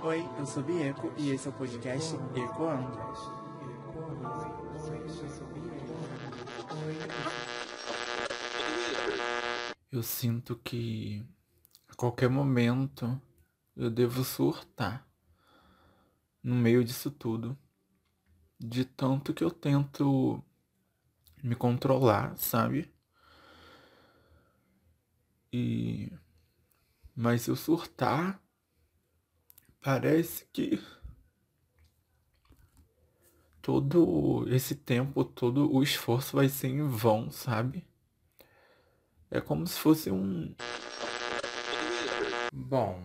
Oi, eu sou Bieco e esse é o podcast Ecoando. Eu sinto que a qualquer momento eu devo surtar no meio disso tudo. De tanto que eu tento me controlar, sabe? E. Mas se eu surtar, parece que todo esse tempo, todo o esforço vai ser em vão, sabe? É como se fosse um. Bom,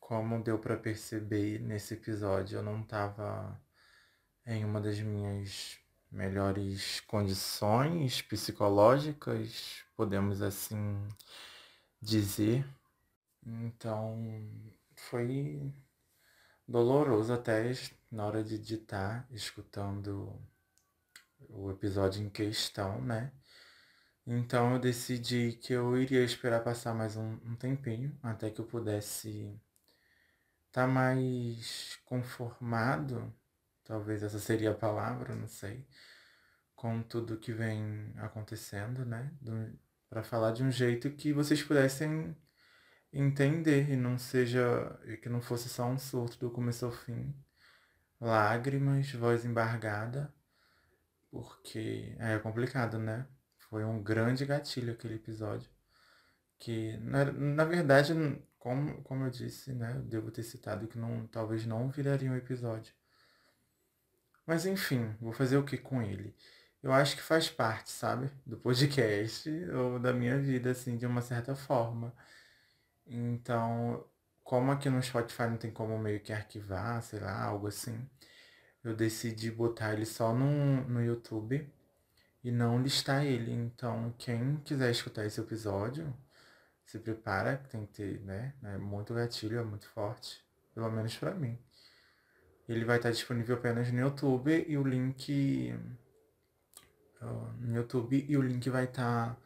como deu para perceber nesse episódio, eu não tava em uma das minhas melhores condições psicológicas, podemos assim dizer. Então, foi doloroso até na hora de editar, escutando o episódio em questão, né? Então eu decidi que eu iria esperar passar mais um, um tempinho até que eu pudesse estar tá mais conformado, talvez essa seria a palavra, não sei, com tudo que vem acontecendo, né? Para falar de um jeito que vocês pudessem entender e não seja e que não fosse só um surto do começo ao fim, lágrimas, voz embargada, porque é complicado, né? Foi um grande gatilho aquele episódio. Que, na, na verdade, como, como eu disse, né? Eu devo ter citado que não, talvez não viraria um episódio. Mas enfim, vou fazer o que com ele? Eu acho que faz parte, sabe? Do podcast ou da minha vida, assim, de uma certa forma. Então, como aqui no Spotify não tem como meio que arquivar, sei lá, algo assim, eu decidi botar ele só no, no YouTube e não listar ele. Então, quem quiser escutar esse episódio, se prepara, que tem que ter, né? É muito gatilho, é muito forte, pelo menos para mim. Ele vai estar disponível apenas no YouTube e o link no YouTube e o link vai estar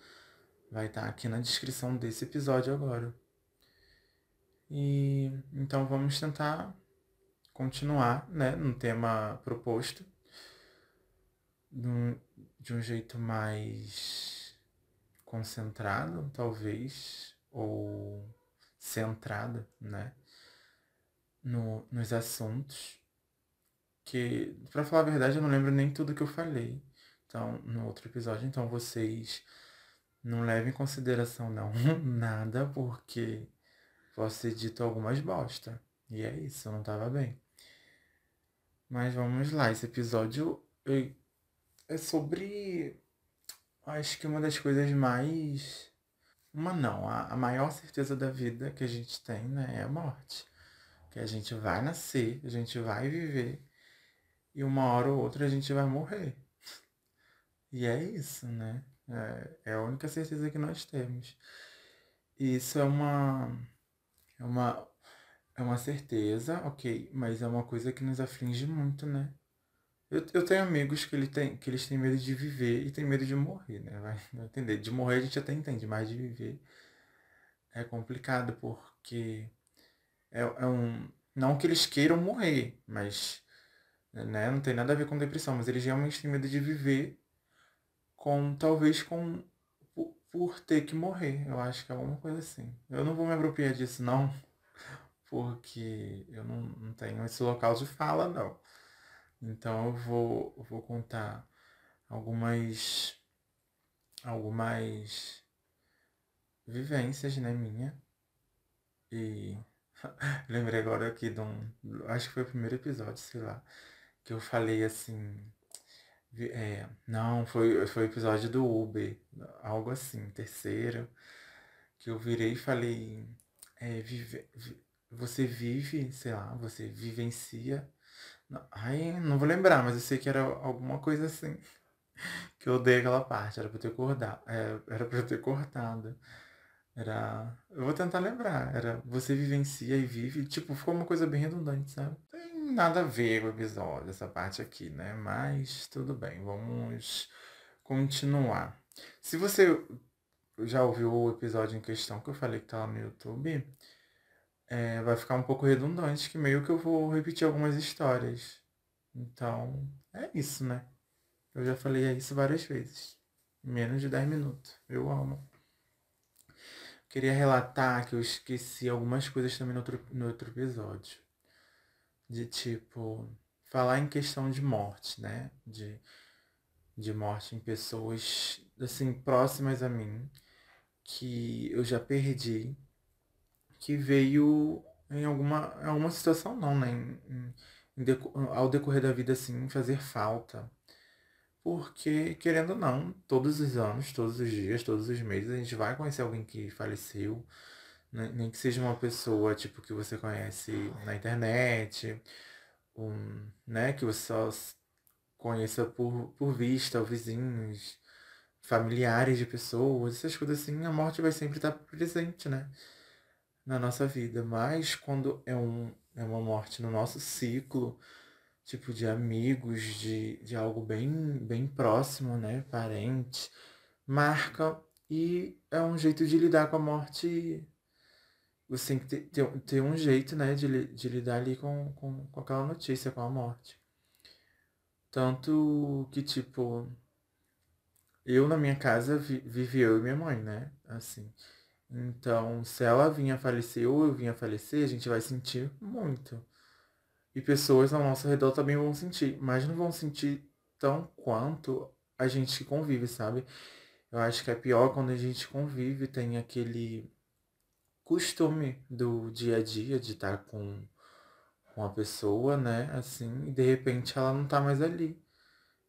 vai estar aqui na descrição desse episódio agora. E então vamos tentar continuar, né, no tema proposto de um jeito mais concentrado, talvez, ou centrado, né? No, nos assuntos. Que, para falar a verdade, eu não lembro nem tudo que eu falei. Então, no outro episódio, então vocês não levem em consideração não nada, porque posso ter dito algumas bosta. E é isso, eu não tava bem. Mas vamos lá, esse episódio é sobre. Acho que uma das coisas mais. Uma não, a, a maior certeza da vida que a gente tem, né, é a morte. Que a gente vai nascer, a gente vai viver, e uma hora ou outra a gente vai morrer. E é isso, né? É, é a única certeza que nós temos. E isso é uma. É uma. É uma certeza, ok, mas é uma coisa que nos aflige muito, né? Eu, eu tenho amigos que, ele tem, que eles têm medo de viver e têm medo de morrer, né? Vai, entender. De morrer a gente até entende, mas de viver é complicado porque é, é um. Não que eles queiram morrer, mas né, não tem nada a ver com depressão, mas eles realmente têm medo de viver com talvez com por, ter que morrer. Eu acho que é alguma coisa assim. Eu não vou me apropriar disso não, porque eu não, não tenho esse local de fala não. Então eu vou, vou contar algumas algumas vivências, né, minha. E lembrei agora aqui de um. Acho que foi o primeiro episódio, sei lá. Que eu falei assim. É, não, foi, foi o episódio do Uber, algo assim, terceiro. Que eu virei e falei. É, vive, você vive, sei lá, você vivencia Ai, não vou lembrar, mas eu sei que era alguma coisa assim. Que eu odeio aquela parte, era pra eu ter cortado. É, era pra eu ter cortado. Era. Eu vou tentar lembrar. Era você vivencia e vive. Tipo, ficou uma coisa bem redundante, sabe? Tem nada a ver o episódio, essa parte aqui, né? Mas tudo bem, vamos continuar. Se você já ouviu o episódio em questão que eu falei que tá no YouTube, é, vai ficar um pouco redundante, que meio que eu vou repetir algumas histórias. Então, é isso, né? Eu já falei isso várias vezes. Menos de 10 minutos. Eu amo. Queria relatar que eu esqueci algumas coisas também no outro, no outro episódio. De tipo, falar em questão de morte, né? De, de morte em pessoas, assim, próximas a mim, que eu já perdi, que veio em alguma, em alguma situação, não, né? Em, em, ao decorrer da vida, assim, fazer falta. Porque, querendo ou não, todos os anos, todos os dias, todos os meses, a gente vai conhecer alguém que faleceu. Né? Nem que seja uma pessoa, tipo, que você conhece na internet, um, né? Que você só conheça por, por vista, ou vizinhos, familiares de pessoas, essas coisas assim, a morte vai sempre estar presente, né? Na nossa vida. Mas quando é, um, é uma morte no nosso ciclo, tipo de amigos, de, de algo bem, bem próximo, né? Parente, marca e é um jeito de lidar com a morte. Você tem que ter, ter, ter um jeito, né, de, de lidar ali com, com, com aquela notícia, com a morte. Tanto que, tipo, eu na minha casa vi, vive eu e minha mãe, né? Assim. Então, se ela vinha falecer ou eu vinha falecer, a gente vai sentir muito. E pessoas ao nosso redor também vão sentir, mas não vão sentir tão quanto a gente que convive, sabe? Eu acho que é pior quando a gente convive, tem aquele costume do dia a dia de estar com, com a pessoa, né? Assim, e de repente ela não tá mais ali.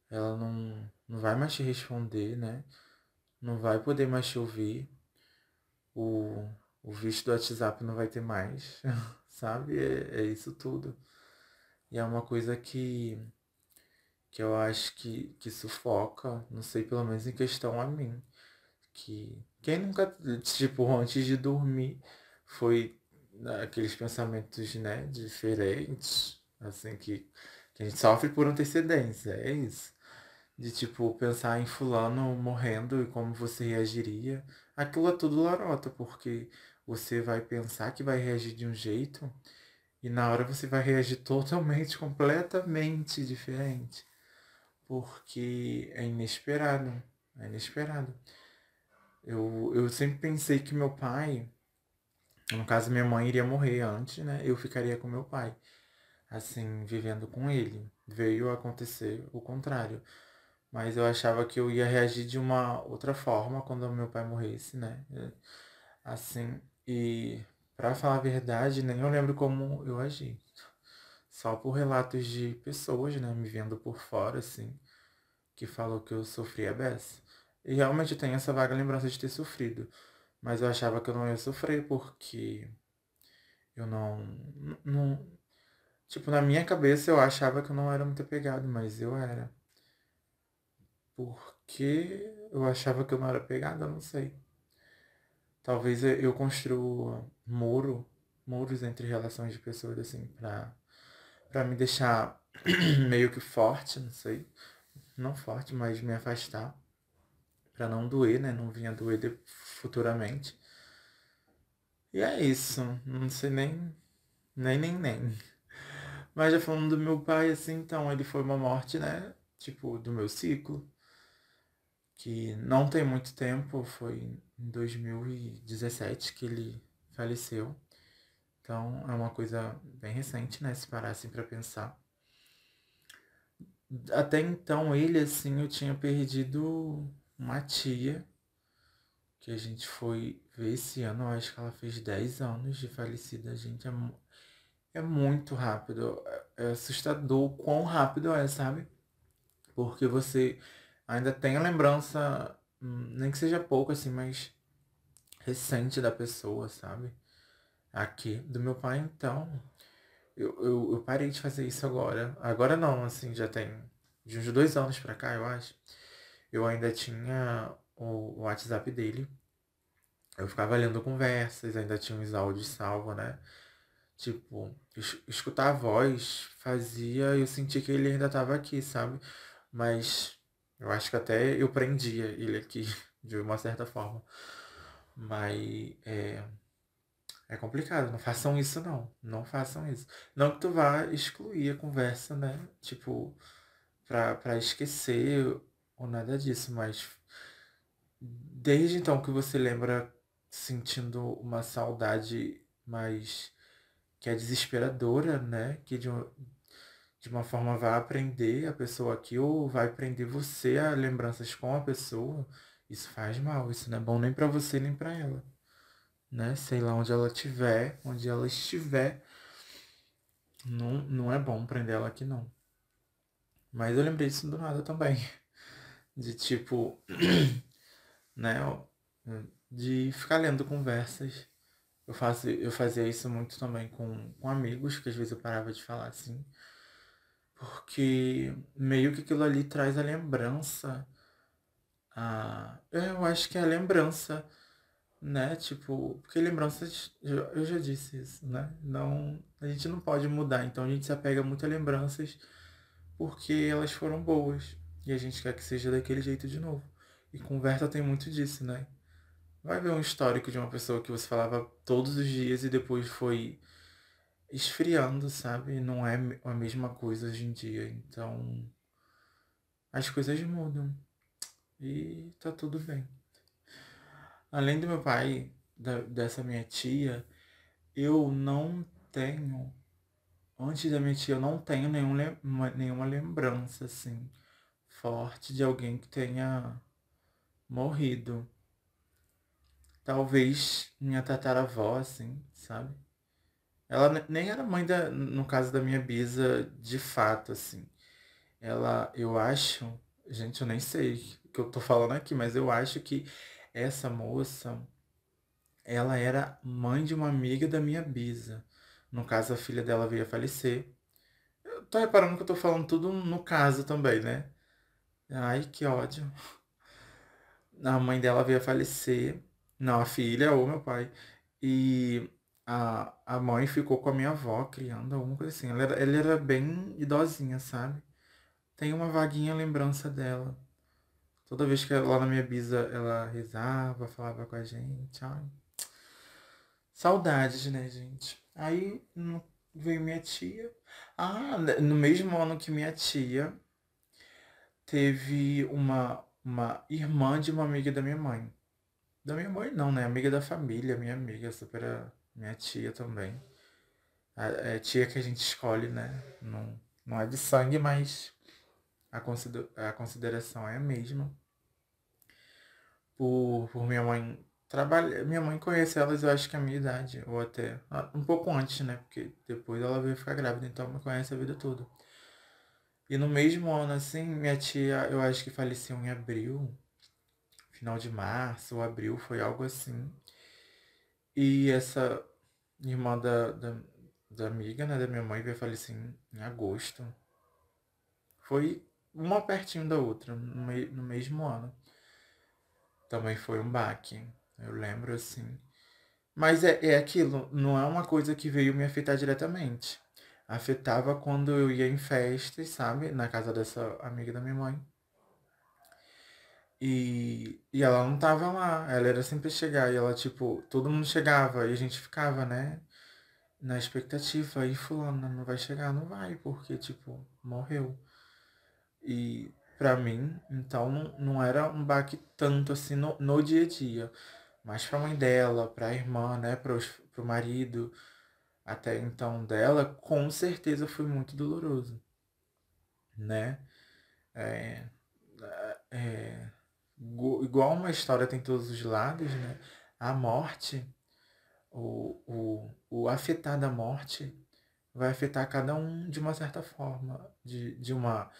Ela não, não vai mais te responder, né? Não vai poder mais te ouvir. O, o visto do WhatsApp não vai ter mais, sabe? É, é isso tudo. E é uma coisa que, que eu acho que, que sufoca, não sei, pelo menos em questão a mim. Que quem nunca, tipo, antes de dormir, foi aqueles pensamentos, né, diferentes, assim, que, que a gente sofre por antecedência, é isso. De, tipo, pensar em fulano morrendo e como você reagiria. Aquilo é tudo larota, porque você vai pensar que vai reagir de um jeito e na hora você vai reagir totalmente, completamente diferente. Porque é inesperado. É inesperado. Eu, eu sempre pensei que meu pai, no caso minha mãe iria morrer antes, né? Eu ficaria com meu pai. Assim, vivendo com ele. Veio acontecer o contrário. Mas eu achava que eu ia reagir de uma outra forma quando meu pai morresse, né? Assim, e Pra falar a verdade, nem eu lembro como eu agi. Só por relatos de pessoas, né, me vendo por fora, assim, que falou que eu sofri a beça. E realmente tenho essa vaga lembrança de ter sofrido. Mas eu achava que eu não ia sofrer porque eu não. não tipo, na minha cabeça eu achava que eu não era muito apegado, mas eu era. Porque eu achava que eu não era apegado, eu não sei. Talvez eu construa muro, muros entre relações de pessoas, assim, pra, pra me deixar meio que forte, não sei. Não forte, mas me afastar. Pra não doer, né? Não vinha doer futuramente. E é isso. Não sei nem. Nem, nem, nem. Mas já falando do meu pai, assim, então, ele foi uma morte, né? Tipo, do meu ciclo. Que não tem muito tempo, foi em 2017 que ele faleceu. Então é uma coisa bem recente, né? Se parar assim pra pensar. Até então ele, assim, eu tinha perdido uma tia que a gente foi ver esse ano, eu acho que ela fez 10 anos de falecida, gente. É, é muito rápido. É, é assustador o quão rápido é, sabe? Porque você ainda tem a lembrança, hum, nem que seja pouco, assim, mas recente da pessoa, sabe? Aqui, do meu pai, então. Eu, eu, eu parei de fazer isso agora. Agora não, assim, já tem de uns dois anos pra cá, eu acho. Eu ainda tinha o, WhatsApp dele. Eu ficava lendo conversas, ainda tinha os áudios salvos, né? Tipo, es escutar a voz fazia eu sentir que ele ainda tava aqui, sabe? Mas eu acho que até eu prendia ele aqui, de uma certa forma. Mas é, É complicado, não façam isso não. Não façam isso. Não que tu vá excluir a conversa, né? Tipo, pra, pra esquecer ou nada disso, mas desde então que você lembra sentindo uma saudade mais que é desesperadora, né? Que de, uma, de uma forma vai aprender a pessoa aqui ou vai prender você a lembranças com a pessoa. Isso faz mal, isso não é bom nem para você nem para ela né? Sei lá onde ela estiver, onde ela estiver. Não, não é bom prender ela aqui não. Mas eu lembrei disso do nada também. De tipo, né? De ficar lendo conversas. Eu, faço, eu fazia isso muito também com, com amigos, que às vezes eu parava de falar assim. Porque meio que aquilo ali traz a lembrança. A, eu acho que é a lembrança né? Tipo, porque lembranças, eu já disse isso, né? Não, a gente não pode mudar, então a gente se apega muito a lembranças porque elas foram boas e a gente quer que seja daquele jeito de novo. E conversa tem muito disso, né? Vai ver um histórico de uma pessoa que você falava todos os dias e depois foi esfriando, sabe? Não é a mesma coisa hoje em dia. Então, as coisas mudam. E tá tudo bem. Além do meu pai, da, dessa minha tia, eu não tenho. Antes da minha tia, eu não tenho nenhum, nenhuma lembrança, assim, forte de alguém que tenha morrido. Talvez minha tataravó, assim, sabe? Ela nem era mãe da, no caso da minha bisa, de fato, assim. Ela, eu acho, gente, eu nem sei o que eu tô falando aqui, mas eu acho que essa moça, ela era mãe de uma amiga da minha bisa. No caso, a filha dela veio a falecer. Eu tô reparando que eu tô falando tudo no caso também, né? Ai, que ódio. A mãe dela veio a falecer. Não, a filha ou meu pai. E a, a mãe ficou com a minha avó criando alguma coisa assim. Ela era, ela era bem idosinha, sabe? Tem uma vaguinha lembrança dela. Toda vez que lá na minha bisa ela rezava, falava com a gente. Ai. Saudades, né, gente? Aí veio minha tia. Ah, no mesmo ano que minha tia teve uma, uma irmã de uma amiga da minha mãe. Da minha mãe não, né? Amiga da família, minha amiga, super minha tia também. É tia que a gente escolhe, né? Não, não é de sangue, mas a, consider, a consideração é a mesma por, por minha mãe trabalhar. Minha mãe conhece elas, eu acho que a minha idade, ou até ah, um pouco antes, né? Porque depois ela veio ficar grávida, então me conhece a vida toda. E no mesmo ano, assim, minha tia, eu acho que faleceu em abril, final de março ou abril, foi algo assim. E essa irmã da, da, da amiga, né, da minha mãe, veio falecer em, em agosto. Foi uma pertinho da outra, no, me, no mesmo ano também foi um baque. Eu lembro assim. Mas é, é aquilo, não é uma coisa que veio me afetar diretamente. Afetava quando eu ia em festas, sabe? Na casa dessa amiga da minha mãe. E, e ela não tava lá, ela era sempre chegar. E ela, tipo, todo mundo chegava e a gente ficava, né? Na expectativa. E fulano não vai chegar, não vai, porque, tipo, morreu. E para mim, então não, não era um baque tanto assim no, no dia a dia. Mas pra mãe dela, pra irmã, né, pro, pro marido, até então dela, com certeza foi muito doloroso. Né? É, é, igual uma história tem todos os lados, né? A morte, o, o, o afetar da morte vai afetar cada um de uma certa forma, de, de uma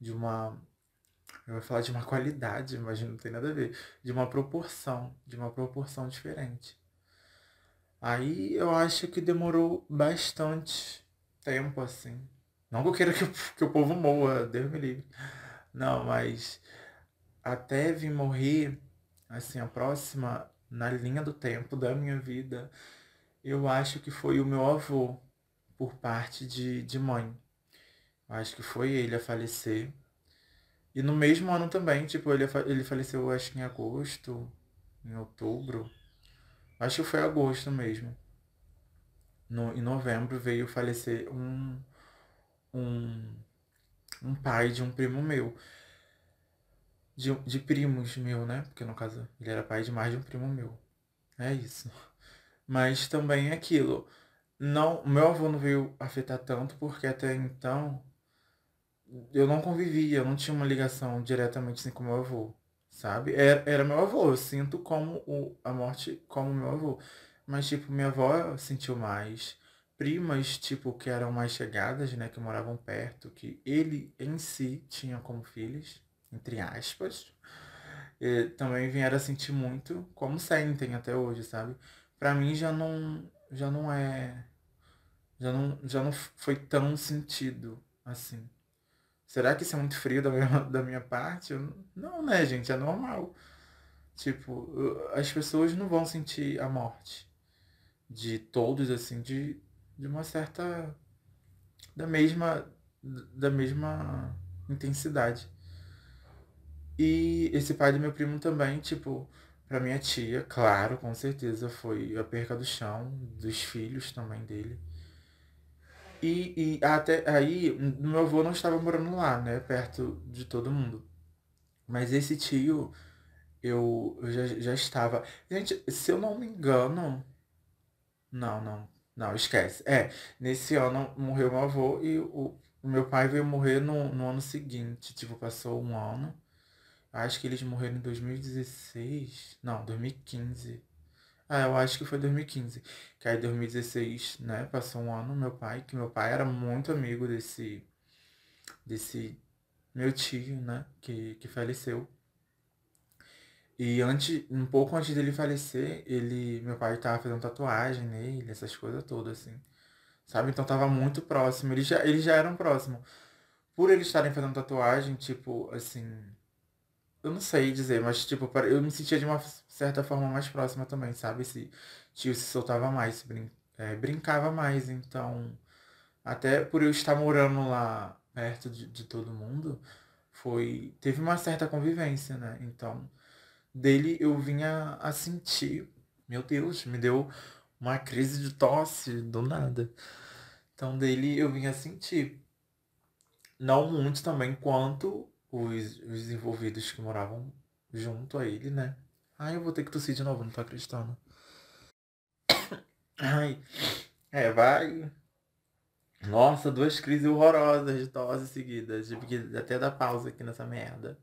de uma eu vou falar de uma qualidade, mas não tem nada a ver. De uma proporção, de uma proporção diferente. Aí eu acho que demorou bastante tempo, assim. Não que eu queira que, que o povo morra, Deus me livre. Não, mas até vir morrer, assim, a próxima, na linha do tempo da minha vida, eu acho que foi o meu avô, por parte de, de mãe. Eu acho que foi ele a falecer. E no mesmo ano também, tipo, ele, ele faleceu acho que em agosto, em outubro. Acho que foi agosto mesmo. no, em novembro veio falecer um, um, um pai de um primo meu. De, de primos meu, né? Porque no caso ele era pai de mais de um primo meu. É isso. Mas também é aquilo. Não, meu avô não veio afetar tanto porque até então eu não convivia, eu não tinha uma ligação diretamente assim com meu avô, sabe? Era, era meu avô, eu sinto como o, a morte como meu avô. Mas, tipo, minha avó sentiu mais. Primas, tipo, que eram mais chegadas, né? Que moravam perto, que ele em si tinha como filhos, entre aspas. E também vieram a sentir muito, como sentem até hoje, sabe? Pra mim já não, já não é. Já não, já não foi tão sentido assim. Será que isso é muito frio da minha, da minha parte? Não, né, gente? É normal. Tipo, as pessoas não vão sentir a morte de todos, assim, de, de uma certa. da mesma. da mesma intensidade. E esse pai do meu primo também, tipo, pra minha tia, claro, com certeza, foi a perca do chão, dos filhos também dele. E, e até aí, meu avô não estava morando lá, né? Perto de todo mundo. Mas esse tio, eu, já, já estava. Gente, se eu não me engano, não, não. Não, esquece. É, nesse ano morreu meu avô e o, o meu pai veio morrer no, no ano seguinte. Tipo, passou um ano. Acho que eles morreram em 2016. Não, 2015. Ah, eu acho que foi 2015. Que aí 2016, né? Passou um ano, meu pai, que meu pai era muito amigo desse. desse meu tio, né? Que, que faleceu. E antes, um pouco antes dele falecer, ele, meu pai tava fazendo tatuagem nele, essas coisas todas, assim. Sabe? Então tava muito próximo. Eles já, eles já eram próximos. Por eles estarem fazendo tatuagem, tipo, assim. Eu não sei dizer, mas tipo, eu me sentia de uma certa forma mais próxima também, sabe? Esse tio se soltava mais, se brin é, brincava mais. Então, até por eu estar morando lá perto de, de todo mundo, foi. Teve uma certa convivência, né? Então dele eu vinha a sentir, meu Deus, me deu uma crise de tosse do nada. Então dele eu vinha a sentir. Não muito também quanto os, os envolvidos que moravam junto a ele, né? Ai, eu vou ter que tossir de novo, não tô acreditando. Ai, é, vai. Nossa, duas crises horrorosas de tosse seguidas. Tive que até dar pausa aqui nessa merda.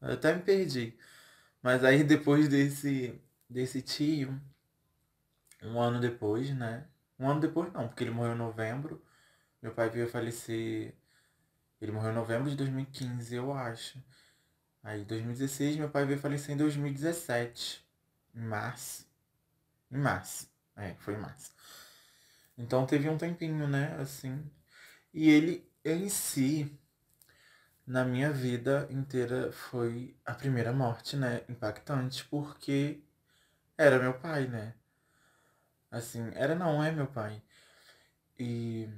Eu até me perdi. Mas aí depois desse, desse tio, um ano depois, né? Um ano depois não, porque ele morreu em novembro. Meu pai veio falecer. Ele morreu em novembro de 2015, eu acho. Aí, 2016, meu pai veio falecer em 2017. Em março. Em março. É, foi em março. Então teve um tempinho, né? Assim. E ele em si, na minha vida inteira foi a primeira morte, né? Impactante, porque era meu pai, né? Assim, era não é meu pai. E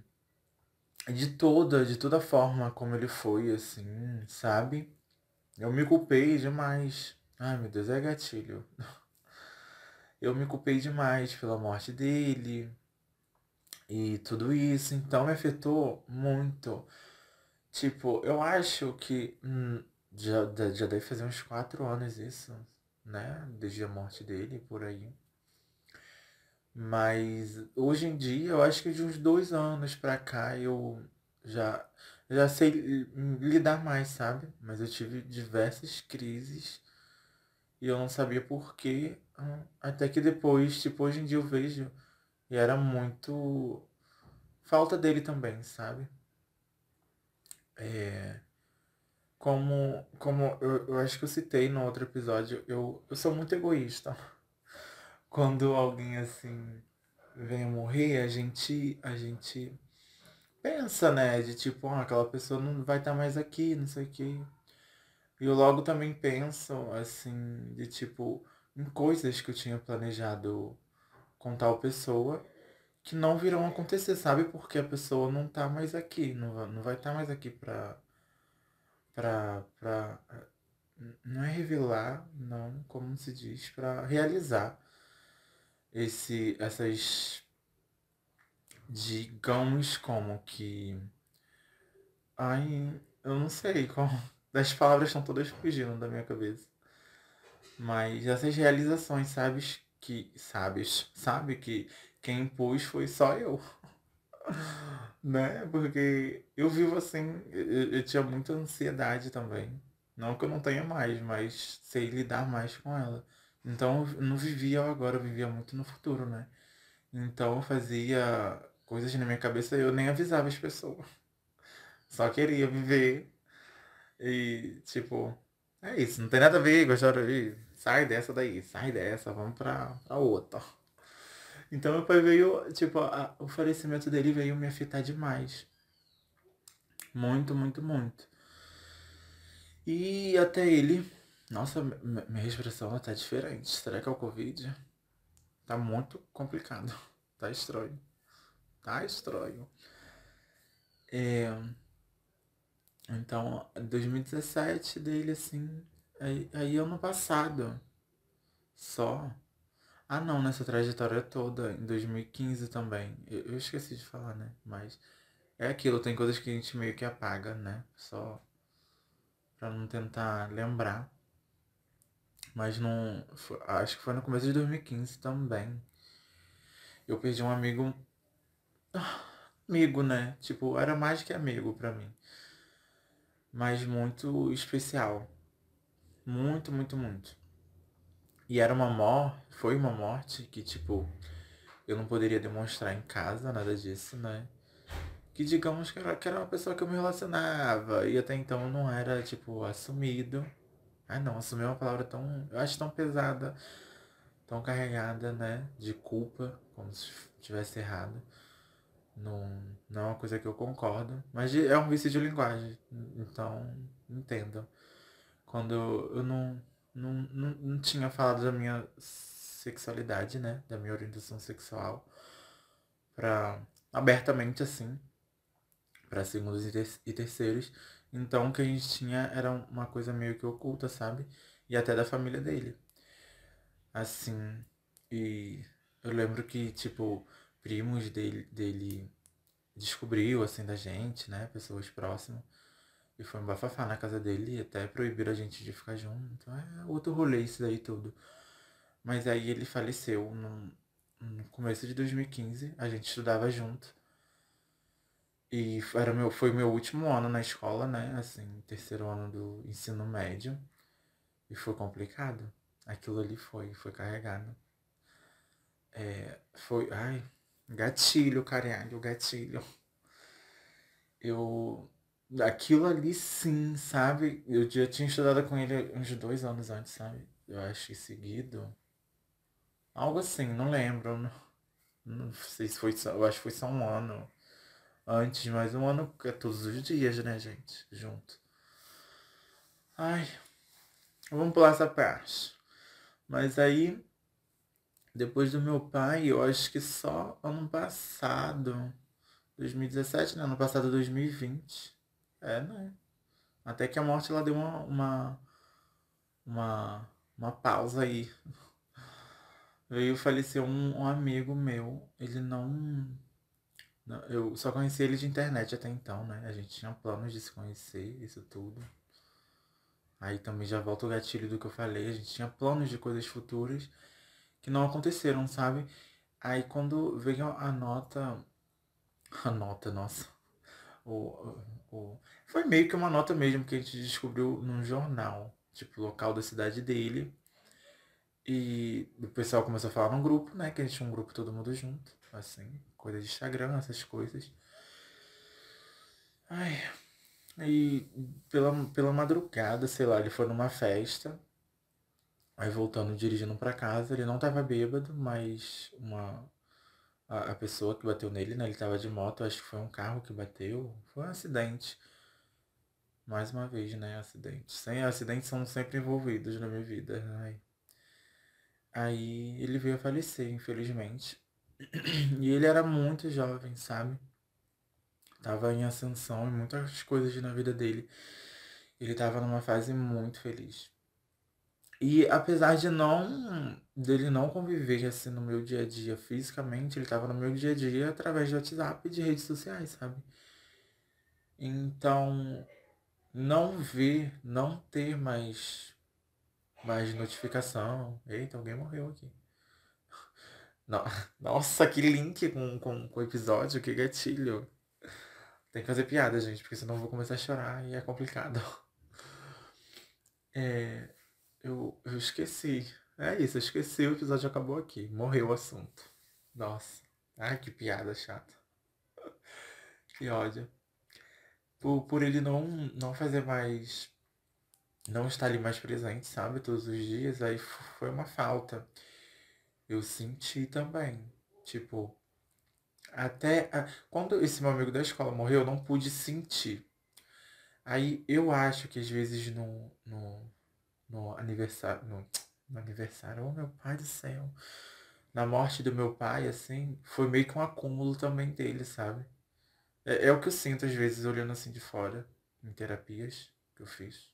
de toda, de toda forma como ele foi, assim, sabe? Eu me culpei demais. Ai, meu Deus, é gatilho. Eu me culpei demais pela morte dele e tudo isso, então me afetou muito. Tipo, eu acho que hum, já, já deve fazer uns quatro anos isso, né? Desde a morte dele, por aí. Mas hoje em dia, eu acho que de uns dois anos pra cá eu já, já sei lidar mais, sabe? Mas eu tive diversas crises e eu não sabia por quê. Hum, até que depois, tipo, hoje em dia eu vejo e era muito falta dele também, sabe? É, como como eu, eu acho que eu citei no outro episódio, eu, eu sou muito egoísta. Quando alguém assim vem morrer, a gente a gente pensa, né, de tipo, ah, aquela pessoa não vai estar mais aqui, não sei o quê. E eu logo também penso assim, de tipo, em coisas que eu tinha planejado com tal pessoa que não virão acontecer, sabe? Porque a pessoa não tá mais aqui, não não vai estar tá mais aqui pra, pra, pra. Não é revelar, não, como se diz, pra realizar esse, essas, digamos como que. Ai, eu não sei como. Das palavras estão todas fugindo da minha cabeça. Mas essas realizações, sabes? Que. Sabes? Sabe que quem impôs foi só eu. né? Porque eu vivo assim, eu, eu, tinha muita ansiedade também. Não que eu não tenha mais, mas sei lidar mais com ela. Então eu não vivia agora, eu vivia muito no futuro, né? Então eu fazia coisas na minha cabeça eu nem avisava as pessoas. Só queria viver. E tipo, é isso, não tem nada a ver, gostaram de. Sai dessa daí, sai dessa, vamos pra, pra outra. Então meu pai veio, tipo, a, o falecimento dele veio me afetar demais. Muito, muito, muito. E até ele. Nossa, minha respiração tá diferente. Será que é o Covid? Tá muito complicado. Tá estranho. Tá estranho. É... Então, 2017 dele, assim. Aí, aí ano passado. Só. Ah não, nessa trajetória toda, em 2015 também. Eu, eu esqueci de falar, né? Mas é aquilo, tem coisas que a gente meio que apaga, né? Só pra não tentar lembrar. Mas não. Acho que foi no começo de 2015 também. Eu perdi um amigo. Amigo, né? Tipo, era mais que amigo pra mim. Mas muito especial. Muito, muito, muito. E era uma morte, foi uma morte que, tipo, eu não poderia demonstrar em casa nada disso, né? Que digamos que era, que era uma pessoa que eu me relacionava e até então não era, tipo, assumido. Ah não, assumir é uma palavra tão. Eu acho tão pesada, tão carregada, né? De culpa, como se tivesse errado. Não, não é uma coisa que eu concordo. Mas é um vício de linguagem. Então, entendo. Quando eu não não, não, não tinha falado da minha sexualidade, né? Da minha orientação sexual. Pra, abertamente assim. para segundos e terceiros. Então o que a gente tinha era uma coisa meio que oculta, sabe? E até da família dele. Assim. E eu lembro que, tipo, primos dele, dele descobriu, assim, da gente, né? Pessoas próximas. E foi um bafafá na casa dele e até proibiram a gente de ficar junto. É outro rolê isso daí tudo. Mas aí ele faleceu no, no começo de 2015. A gente estudava junto. E era meu, foi meu último ano na escola, né? Assim, terceiro ano do ensino médio. E foi complicado. Aquilo ali foi, foi carregado. É, foi. Ai, gatilho, caralho, gatilho. Eu Aquilo ali sim, sabe? Eu já tinha estudado com ele uns dois anos antes, sabe? Eu acho que seguido. Algo assim, não lembro. Não, não sei se foi só. Eu acho que foi só um ano antes, mas um ano é todos os dias, né, gente? Junto. Ai. Vamos pular essa parte. Mas aí, depois do meu pai, eu acho que só ano passado. 2017, né? Ano passado, 2020 é, né? Até que a morte ela deu uma, uma, uma, uma pausa aí. Veio falecer um, um amigo meu. Ele não, não. Eu só conheci ele de internet até então, né? A gente tinha planos de se conhecer, isso tudo. Aí também já volta o gatilho do que eu falei. A gente tinha planos de coisas futuras que não aconteceram, sabe? Aí quando veio a nota. A nota, nossa. O, o, foi meio que uma nota mesmo que a gente descobriu num jornal, tipo, local da cidade dele. E o pessoal começou a falar num grupo, né? Que a gente tinha um grupo todo mundo junto, assim, coisa de Instagram, essas coisas. Ai. E pela, pela madrugada, sei lá, ele foi numa festa. Aí voltando, dirigindo para casa, ele não tava bêbado, mas uma, a, a pessoa que bateu nele, né? Ele tava de moto, acho que foi um carro que bateu. Foi um acidente. Mais uma vez, né? Acidentes. Sem acidentes são sempre envolvidos na minha vida. Ai. Aí ele veio a falecer, infelizmente. E ele era muito jovem, sabe? Tava em ascensão em muitas coisas na vida dele. Ele tava numa fase muito feliz. E apesar de não dele não conviver assim no meu dia a dia fisicamente, ele tava no meu dia a dia através de WhatsApp e de redes sociais, sabe? Então, não ver, não ter mais mais notificação. Eita, alguém morreu aqui. Nossa, que link com, com, com o episódio, que gatilho. Tem que fazer piada, gente, porque senão eu vou começar a chorar e é complicado. É, eu, eu esqueci. É isso, eu esqueci, o episódio acabou aqui. Morreu o assunto. Nossa. Ai, que piada chata. Que ódio. Por, por ele não, não fazer mais. Não estar ali mais presente, sabe? Todos os dias, aí foi uma falta. Eu senti também. Tipo, até a, quando esse meu amigo da escola morreu, eu não pude sentir. Aí eu acho que às vezes no, no, no aniversário. No, no aniversário, oh meu pai do céu. Na morte do meu pai, assim, foi meio que um acúmulo também dele, sabe? É, é o que eu sinto às vezes olhando assim de fora, em terapias que eu fiz.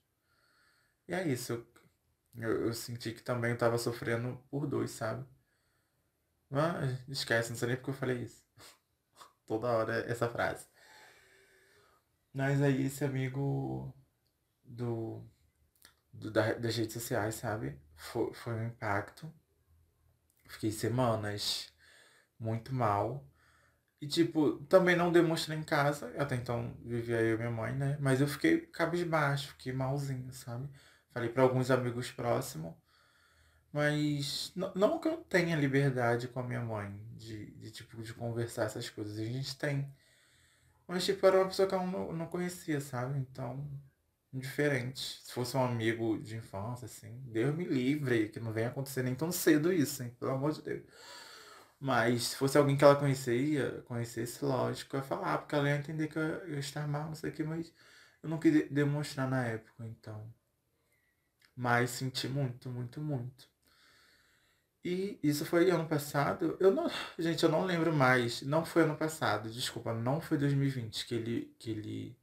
E é isso. Eu, eu, eu senti que também eu tava sofrendo por dois, sabe? Mas esquece, não sei nem porque eu falei isso. Toda hora essa frase. Mas aí esse amigo do, do da, das redes sociais, sabe? Foi, foi um impacto. Fiquei semanas muito mal. E tipo, também não demonstrei em casa. Até então vivia eu e minha mãe, né? Mas eu fiquei cabisbaixo, fiquei malzinho, sabe? Falei para alguns amigos próximos. Mas não que eu tenha liberdade com a minha mãe de, de tipo de conversar essas coisas. A gente tem. Mas tipo, era uma pessoa que eu não, não conhecia, sabe? Então, diferente. Se fosse um amigo de infância, assim, Deus me livre, que não venha acontecer nem tão cedo isso, hein? Pelo amor de Deus. Mas se fosse alguém que ela conhecia, conhecesse, lógico, eu ia falar, porque ela ia entender que eu ia estar mal, não sei o que, mas eu não queria demonstrar na época, então. Mas senti muito, muito, muito. E isso foi ano passado. Eu não, gente, eu não lembro mais. Não foi ano passado, desculpa, não foi 2020 que ele que ele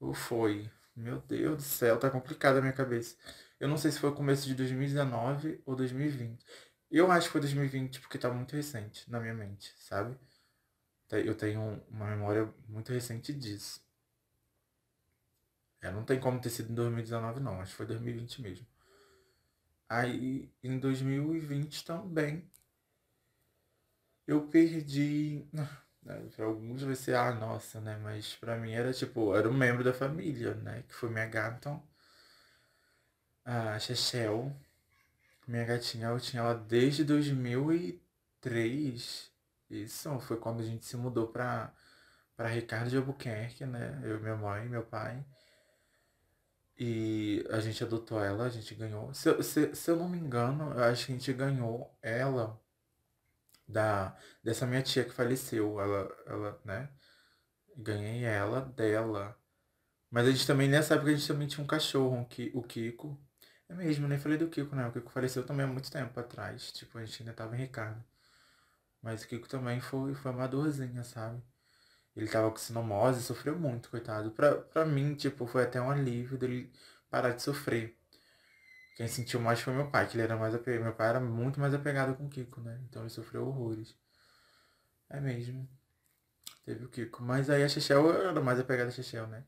ou foi. Meu Deus do céu, tá complicada a minha cabeça. Eu não sei se foi o começo de 2019 ou 2020. Eu acho que foi 2020 porque tá muito recente na minha mente, sabe? Eu tenho uma memória muito recente disso. É, não tem como ter sido em 2019 não, acho que foi 2020 mesmo. Aí em 2020 também eu perdi. Né, para alguns vai ser, ah, nossa, né? Mas pra mim era tipo, era um membro da família, né? Que foi minha gata. A Chechel. Minha gatinha, eu tinha ela desde 2003. Isso foi quando a gente se mudou pra, pra Ricardo de Albuquerque, né? Eu, minha mãe, meu pai. E a gente adotou ela, a gente ganhou. Se, se, se eu não me engano, eu acho que a gente ganhou ela da dessa minha tia que faleceu. Ela, ela, né? Ganhei ela dela. Mas a gente também, nessa época, a gente também tinha um cachorro, o Kiko. É mesmo, nem falei do Kiko, né? O Kiko faleceu também há muito tempo atrás. Tipo, a gente ainda tava em Ricardo. Mas o Kiko também foi, foi uma dorzinha, sabe? Ele tava com sinomose, sofreu muito, coitado. Pra, pra mim, tipo, foi até um alívio dele parar de sofrer. Quem sentiu mais foi meu pai, que ele era mais apegado. Meu pai era muito mais apegado com o Kiko, né? Então ele sofreu horrores. É mesmo. Teve o Kiko. Mas aí a Chechel era mais apegada a Chechel, né?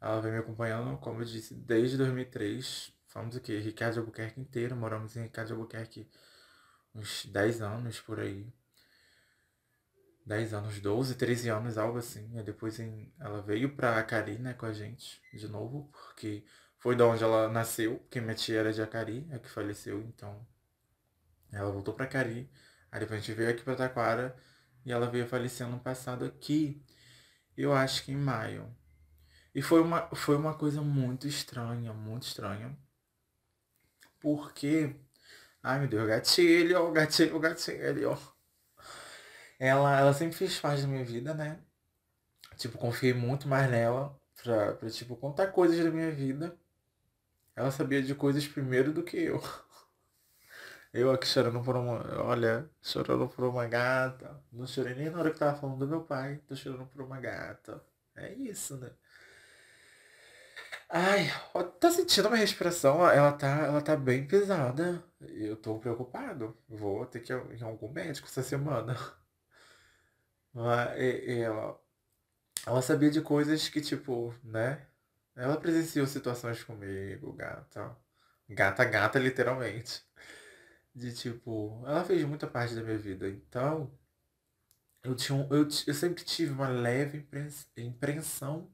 Ela vem me acompanhando, como eu disse, desde 2003. Fomos o quê? Ricardo Albuquerque inteiro. Moramos em Ricardo Albuquerque uns 10 anos por aí. 10 anos, 12, 13 anos, algo assim. E depois em, ela veio pra Acari, né, com a gente, de novo, porque foi da onde ela nasceu, porque minha tia era de Acari, é que faleceu, então ela voltou pra Acari. Aí depois a gente veio aqui pra Taquara e ela veio falecer ano passado aqui, eu acho que em maio. E foi uma, foi uma coisa muito estranha, muito estranha. Porque. Ai meu Deus, gatilho, gatilho, gatilho ela, ela sempre fez parte da minha vida, né? Tipo, confiei muito mais nela pra, pra, tipo, contar coisas da minha vida. Ela sabia de coisas primeiro do que eu. Eu aqui chorando por uma. Olha, chorando por uma gata. Não chorei nem na hora que tava falando do meu pai. Tô chorando por uma gata. É isso, né? Ai, tá sentindo minha respiração? Ela tá, ela tá bem pesada. Eu tô preocupado. Vou ter que ir em algum médico essa semana. Mas, ela, ela sabia de coisas que, tipo, né? Ela presenciou situações comigo, gata. Gata, gata, literalmente. De tipo, ela fez muita parte da minha vida. Então, eu tinha um- eu, eu sempre tive uma leve impres- impressão,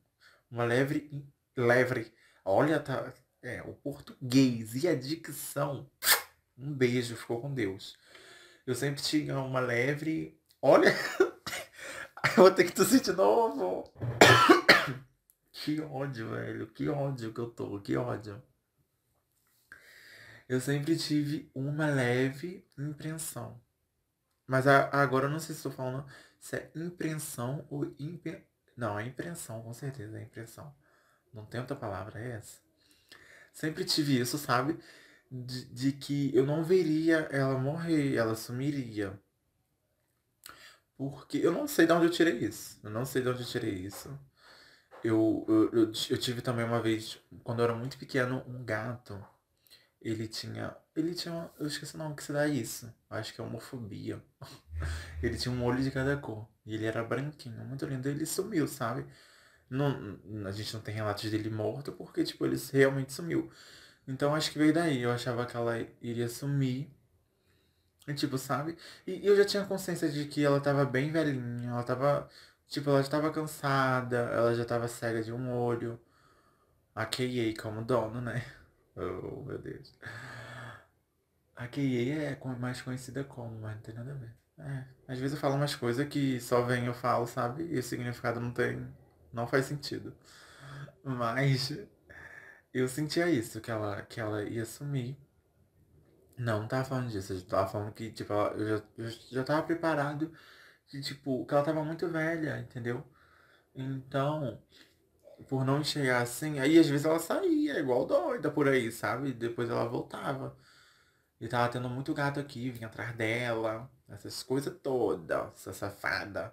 uma leve, leve. Olha, tá, é, o português e a dicção. Um beijo, ficou com Deus. Eu sempre tinha uma leve, olha, eu vou ter que tossir de novo. Que ódio, velho. Que ódio que eu tô, que ódio. Eu sempre tive uma leve impressão. Mas a- agora eu não sei se estou falando se é impressão ou impe... Não, é impressão, com certeza, é impressão. Não tem outra palavra, é essa. Sempre tive isso, sabe? De, de que eu não veria ela morrer, ela sumiria. Porque eu não sei de onde eu tirei isso. Eu não sei de onde eu tirei isso. Eu, eu, eu, tive também uma vez, quando eu era muito pequeno, um gato. Ele tinha. Ele tinha. Eu esqueci o nome que se dá isso. Eu acho que é homofobia. Ele tinha um olho de cada cor. E ele era branquinho, muito lindo. Ele sumiu, sabe? Não, a gente não tem relatos dele morto porque, tipo, ele realmente sumiu. Então acho que veio daí. Eu achava que ela iria sumir. E, tipo, sabe? E eu já tinha consciência de que ela tava bem velhinha. Ela tava. Tipo, ela já tava cansada. Ela já tava cega de um olho. A K.A. como dono, né? Oh, meu Deus. A K.A. é mais conhecida como, mas não tem nada a ver. É, às vezes eu falo umas coisas que só vem eu falo, sabe? E o significado não tem. Não faz sentido. Mas eu sentia isso, que ela, que ela ia sumir. Não, não tava falando disso. Eu tava falando que, tipo, eu já, eu já tava preparado de, tipo, que ela tava muito velha, entendeu? Então, por não enxergar assim, aí às vezes ela saía, igual doida por aí, sabe? Depois ela voltava. E tava tendo muito gato aqui, vinha atrás dela, essas coisas todas, essa safada.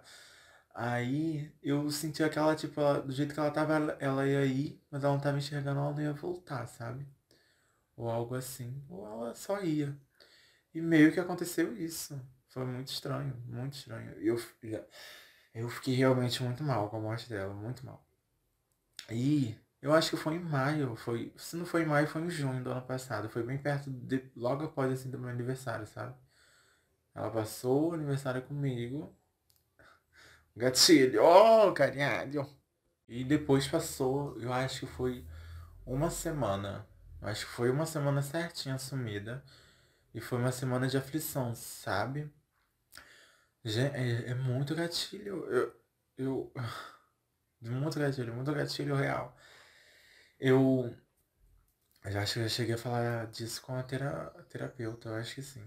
Aí eu senti aquela, tipo, ela- do jeito que ela tava, ela ia ir, mas ela não tava enxergando, ela não ia voltar, sabe? Ou algo assim. Ou ela só ia. E meio que aconteceu isso. Foi muito estranho, muito estranho. Eu, eu fiquei realmente muito mal com a morte dela, muito mal. E eu acho que foi em maio, foi, se não foi em maio, foi em junho do ano passado. Foi bem perto, de, logo após assim do meu aniversário, sabe? Ela passou o aniversário comigo. Gatilho, oh, carinho. E depois passou, eu acho que foi uma semana. Eu acho que foi uma semana certinha sumida. E foi uma semana de aflição, sabe? É, é muito gatilho. Eu, eu. Muito gatilho, muito gatilho real. Eu, eu acho que eu cheguei a falar disso com a tera- terapeuta, eu acho que sim.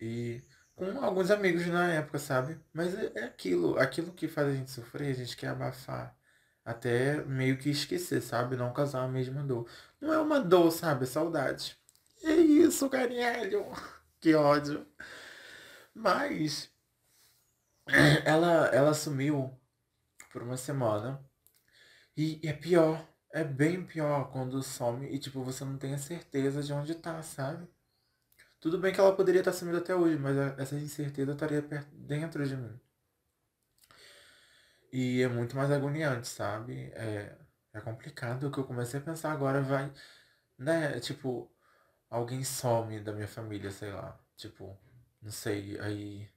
E com alguns amigos na época, sabe? Mas é, é aquilo, aquilo que faz a gente sofrer, a gente quer abafar. Até meio que esquecer, sabe? Não causar a mesma dor. Não é uma dor, sabe? É saudade. É isso, carinho. Que ódio. Mas ela, ela sumiu por uma semana. E é pior. É bem pior quando some e, tipo, você não tem a certeza de onde tá, sabe? Tudo bem que ela poderia estar sumida até hoje, mas a- essa incerteza estaria dentro de mim. E é muito mais agoniante, sabe? É, é complicado. O que eu comecei a pensar agora vai, né? Tipo, alguém some da minha família, sei lá. Tipo, não sei, aí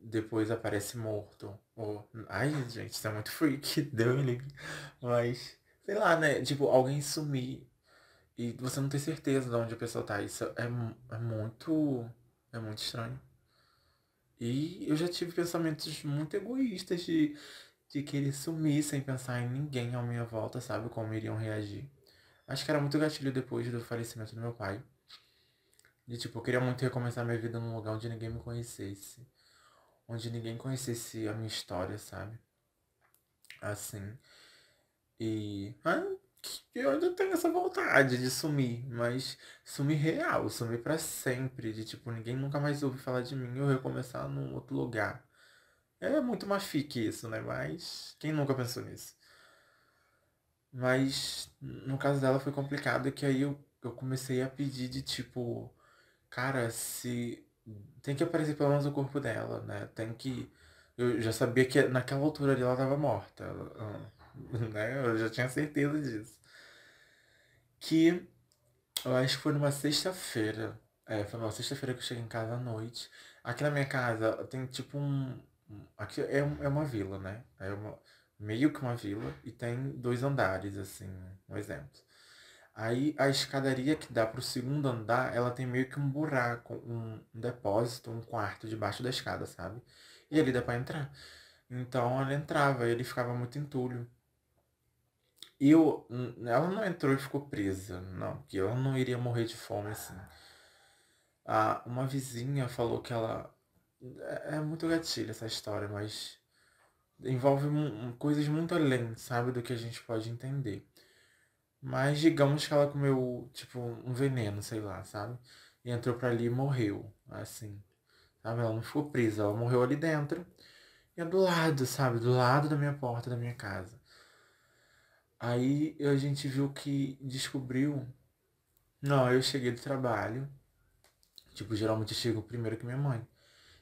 depois aparece morto. Ou, ai, gente, isso é muito freak, deu livre. Mas, sei lá, né? Tipo, alguém sumir e você não ter certeza de onde a pessoa tá. Isso é, é muito. É muito estranho. E eu já tive pensamentos muito egoístas de, de querer sumir sem pensar em ninguém à minha volta, sabe? Como iriam reagir. Acho que era muito gatilho depois do falecimento do meu pai. De tipo, eu queria muito recomeçar minha vida num lugar onde ninguém me conhecesse. Onde ninguém conhecesse a minha história, sabe? Assim. E. ah, Eu ainda tenho essa vontade de sumir, mas sumir real, sumir pra sempre. De tipo, ninguém nunca mais ouve falar de mim eu recomeçar num outro lugar. É muito mais fique isso, né? Mas quem nunca pensou nisso? Mas no caso dela foi complicado que aí eu, eu comecei a pedir de tipo, cara, se tem que aparecer pelo menos o corpo dela, né? Tem que. Eu já sabia que naquela altura ali ela tava morta. Né? Eu já tinha certeza disso. Que eu acho que foi numa sexta-feira. É, foi numa sexta-feira que eu cheguei em casa à noite. Aqui na minha casa tem tipo um. Aqui é, é uma vila, né? É uma, meio que uma vila e tem dois andares, assim, um exemplo. Aí a escadaria que dá pro segundo andar, ela tem meio que um buraco, um, depósito, um quarto debaixo da escada, sabe? E ali dá pra entrar. Então ela entrava, ele ficava muito entulho. E eu, ela não entrou e ficou presa, não, porque ela não iria morrer de fome assim. Ah, uma vizinha falou que ela. É, é muito gatilho essa história, mas envolve coisas muito além, sabe, do que a gente pode entender. Mas digamos que ela comeu, tipo, um veneno, sei lá, sabe? E entrou pra ali e morreu, assim. Sabe? Ela não ficou presa, ela morreu ali dentro. E é do lado, sabe? Do lado da minha porta, da minha casa. Aí a gente viu que descobriu. Não, eu cheguei do trabalho. Tipo, geralmente eu chego primeiro que minha mãe.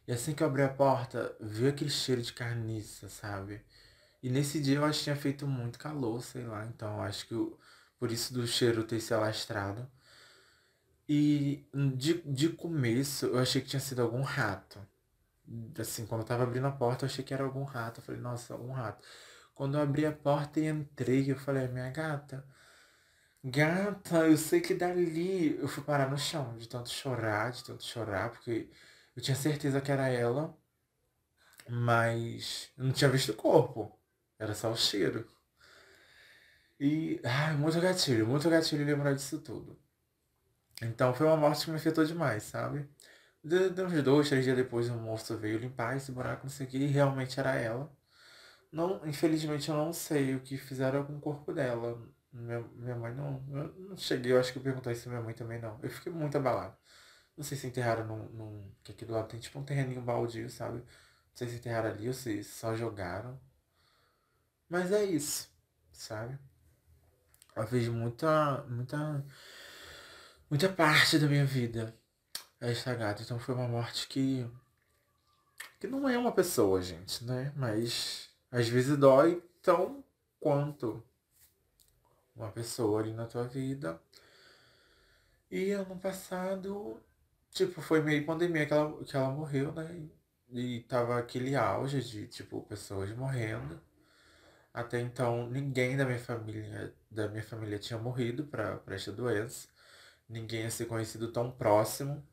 E assim que eu abri a porta, veio aquele cheiro de carniça, sabe? E nesse dia eu acho que tinha feito muito calor, sei lá. Então acho que eu, por isso do cheiro ter se alastrado. E de, de começo eu achei que tinha sido algum rato. Assim, quando eu tava abrindo a porta, eu achei que era algum rato. Eu falei, nossa, algum rato. Quando eu abri a porta e entrei, eu falei, minha gata, gata, eu sei que dali eu fui parar no chão, de tanto chorar, de tanto chorar, porque eu tinha certeza que era ela, mas eu não tinha visto o corpo. Era só o cheiro. E, ai, muito gatilho, muito gatilho lembrar disso tudo. Então foi uma morte que me afetou demais, sabe? De, de uns dois, três dias depois o moço veio limpar esse buraco, não sei o que, e realmente era ela. Não, infelizmente eu não sei o que fizeram com o corpo dela. Minha, minha mãe não. Eu não cheguei, eu acho que eu perguntei isso minha mãe também não. Eu fiquei muito abalado. Não sei se enterraram num. num que aqui do lado tem tipo um terreninho baldio, sabe? Não sei se enterraram ali ou se só jogaram. Mas é isso, sabe? Eu vejo muita. muita. muita parte da minha vida esta gata. Então foi uma morte que. que não é uma pessoa, gente, né? Mas às vezes dói tão quanto uma pessoa ali na tua vida. E ano passado, tipo, foi meio pandemia que ela, que ela morreu, né? E tava aquele auge de, tipo, pessoas morrendo. Até então, ninguém da minha família, da minha família tinha morrido para esta doença. Ninguém ia ser conhecido tão próximo.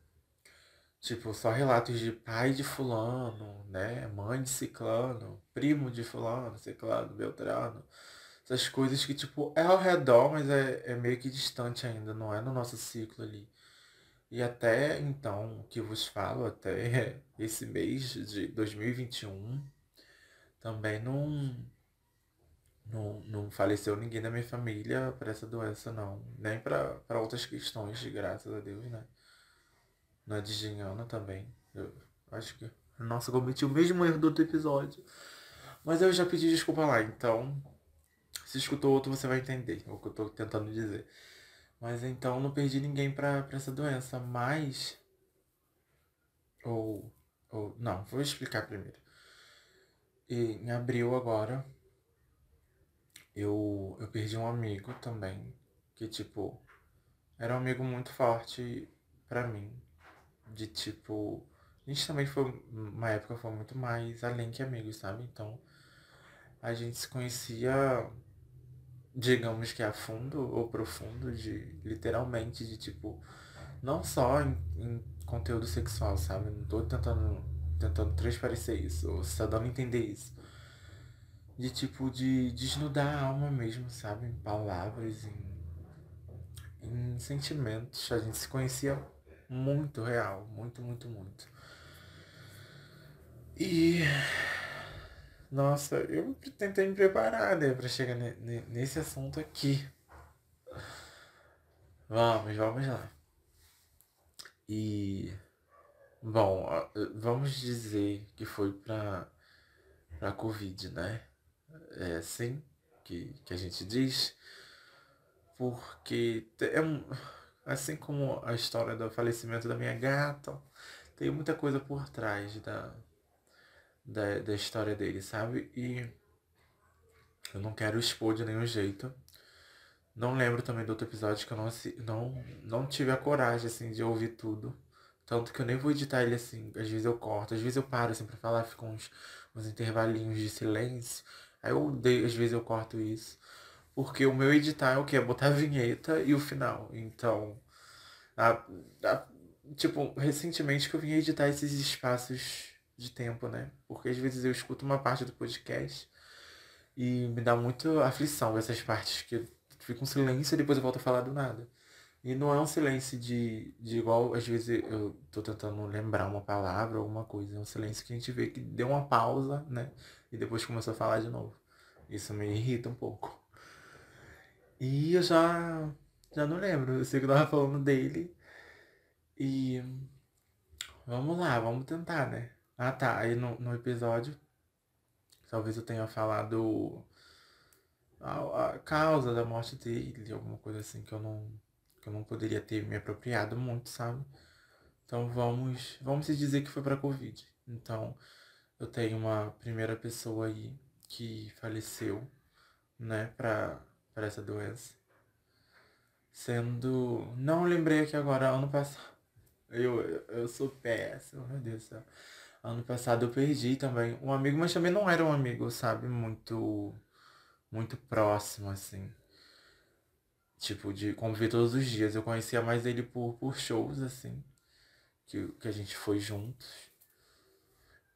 Tipo, só relatos de pai de fulano, né? Mãe de ciclano, primo de fulano, ciclano, beltrano. Essas coisas que, tipo, é ao redor, mas é, é meio que distante ainda, não é no nosso ciclo ali. E até então, o que vos falo, até esse mês de 2021, também não, não, não faleceu ninguém da minha família para essa doença, não. Nem para outras questões, graças a Deus, né? na Digiana também. Eu acho que. Nossa, cometi o mesmo erro do outro episódio. Mas eu já pedi desculpa lá, então. Se escutou outro, você vai entender o que eu tô tentando dizer. Mas então não perdi ninguém pra essa doença. Mas. Ou. ou não, vou explicar primeiro. E em abril agora. Eu, eu perdi um amigo também. Que tipo. Era um amigo muito forte para mim de tipo. A gente também foi. Uma época foi muito mais além que amigos, sabe? Então. A gente se conhecia, digamos que a fundo ou profundo, de literalmente, de tipo. Não só em, em conteúdo sexual, sabe? Não tô tentando, tentando transparecer isso, ou só dando a entender isso. De tipo, de desnudar a alma mesmo, sabe? Em palavras, em, em sentimentos. A gente se conhecia muito real, muito, muito, muito. E nossa, eu tentei me preparar, né, para chegar nesse assunto aqui. Vamos, vamos lá. E bom, vamos dizer que foi para para Covid, né? É, sim, que, que a gente diz, porque é um, assim como a história do falecimento da minha gata, tem muita coisa por trás da, da, da história dele, sabe? E eu não quero expor de nenhum jeito. Não lembro também do outro episódio que eu não, não, não tive a coragem, assim, de ouvir tudo. Tanto que eu nem vou editar ele assim. Às vezes eu corto, às vezes eu paro assim pra falar, ficam uns, uns intervalinhos de silêncio. Aí eu odeio, às vezes eu corto isso. Porque o meu editar é o que? É botar a vinheta e o final. Então, a, a, tipo, recentemente que eu vim editar esses espaços de tempo, né? Porque às vezes eu escuto uma parte do podcast e me dá muito aflição essas partes que fica um silêncio e depois eu volto a falar do nada. E não é um silêncio de, de igual, às vezes eu tô tentando lembrar uma palavra alguma coisa. É um silêncio que a gente vê que deu uma pausa, né? E depois começou a falar de novo. Isso me irrita um pouco. E eu já, já não lembro. Eu sei que eu tava falando dele. E vamos lá, vamos tentar, né? Ah tá, aí no, no episódio, talvez eu tenha falado a, a causa da morte dele, alguma coisa assim que eu não que eu não poderia ter me apropriado muito, sabe? Então vamos, vamos se dizer que foi para Covid. Então eu tenho uma primeira pessoa aí que faleceu, né, para para essa doença. Sendo, não lembrei aqui agora, ano passado. Eu, eu sou péssimo, meu Deus do céu. Ano passado eu perdi também um amigo, mas também não era um amigo, sabe, muito muito próximo assim tipo, de conviver todos os dias. Eu conhecia mais ele por, por shows, assim, que, que a gente foi juntos.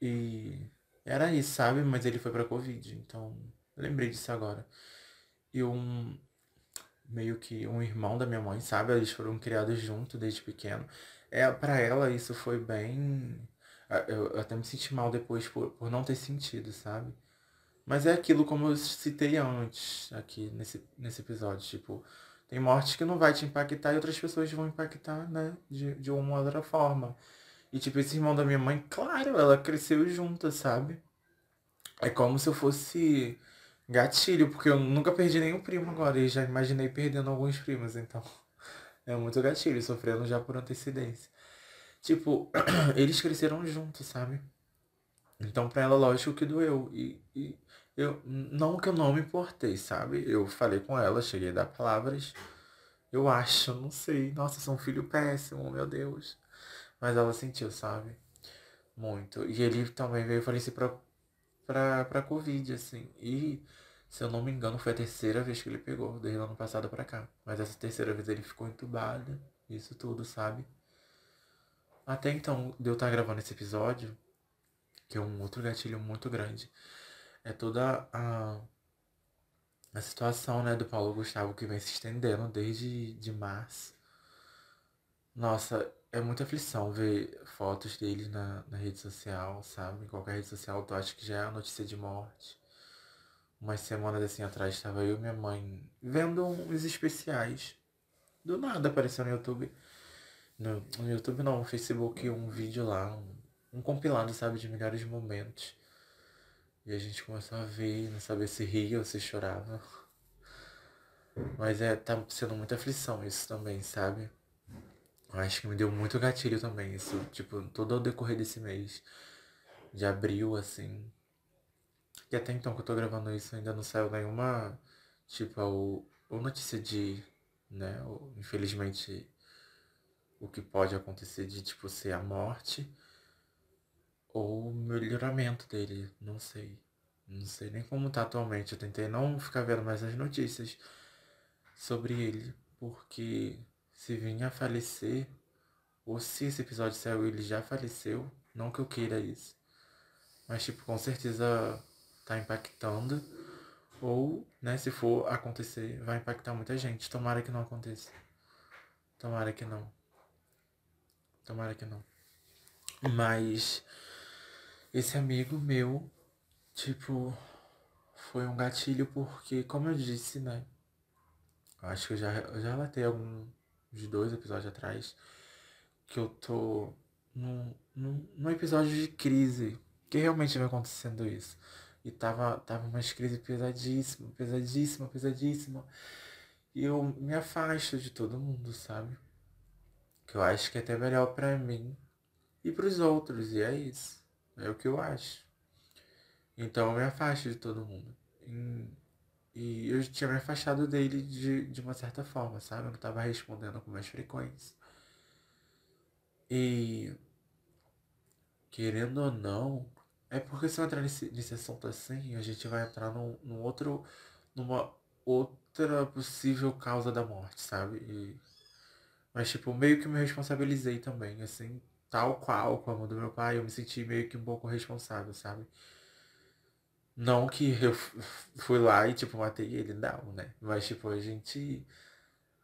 E era isso, sabe? Mas ele foi pra Covid, então lembrei disso agora. E um, meio que um irmão da minha mãe, sabe? Eles foram criados juntos desde pequeno. É, para ela isso foi bem. Eu, eu até me senti mal depois por, por não ter sentido, sabe? Mas é aquilo como eu citei antes aqui nesse, nesse episódio, tipo, tem mortes que não vai te impactar e outras pessoas vão impactar, né? De, de uma outra forma. E tipo, esse irmão da minha mãe, claro, ela cresceu junto, sabe? É como se eu fosse gatilho, porque eu nunca perdi nenhum primo agora e já imaginei perdendo alguns primos, então é muito gatilho, sofrendo já por antecedência. Tipo, eles cresceram juntos, sabe? Então pra ela, lógico que doeu. E, e eu, não que eu não me importei, sabe? Eu falei com ela, cheguei a dar palavras. Eu acho, não sei. Nossa, sou um filho péssimo, meu Deus. Mas ela sentiu, sabe? Muito. E ele também veio falecer pra, pra, pra Covid, assim. E, se eu não me engano, foi a terceira vez que ele pegou, desde o ano passado pra cá. Mas essa terceira vez ele ficou entubado, isso tudo, sabe? Até então, de eu estar gravando esse episódio, que é um outro gatilho muito grande é toda a, a situação né, do Paulo Gustavo que vem se estendendo desde de março. Nossa, é muita aflição ver fotos dele na, na rede social, sabe? Em qualquer rede social, tu acha que já é a notícia de morte. Umas semanas assim atrás estava eu e minha mãe vendo uns especiais. Do nada apareceu no YouTube. No, no YouTube não, no Facebook, um vídeo lá, um, um compilado, sabe, de melhores momentos. E a gente começou a ver, não saber se ria ou se chorava. Mas é, tá sendo muita aflição isso também, sabe? Acho que me deu muito gatilho também, isso, tipo, todo o decorrer desse mês de abril, assim. E até então que eu tô gravando isso ainda não saiu nenhuma, tipo, ou, notícia de, né, infelizmente, o que pode acontecer de, tipo, ser a morte ou melhoramento dele, não sei. Não sei nem como tá atualmente. Eu tentei não ficar vendo mais as notícias sobre ele, porque se vinha a falecer, ou se esse episódio saiu ele já faleceu, não que eu queira isso. Mas tipo, com certeza tá impactando. Ou, né, se for acontecer, vai impactar muita gente. Tomara que não aconteça. Tomara que não. Tomara que não. Mas esse amigo meu, tipo, foi um gatilho porque, como eu disse, né? Acho que eu já, eu já relatei algum de dois episódios atrás que eu tô num, num, num episódio de crise. Que realmente vai acontecendo isso. E tava, tava uma crise pesadíssima, pesadíssima, pesadíssima. E eu me afasto de todo mundo, sabe? Que eu acho que é até melhor pra mim e pros outros. E é isso. É o que eu acho. Então eu me afasto de todo mundo. E eu tinha me afastado dele de, de uma certa forma, sabe? Eu não tava respondendo com mais frequência. E querendo ou não, é porque se eu entrar nesse, nesse assunto assim, a gente vai entrar num, num outro. numa outra possível causa da morte, sabe? E, mas tipo, meio que me responsabilizei também, assim, tal qual como do meu pai, eu me senti meio que um pouco responsável, sabe? Não que eu fui lá e, tipo, matei ele, não, né? Mas, tipo, a gente.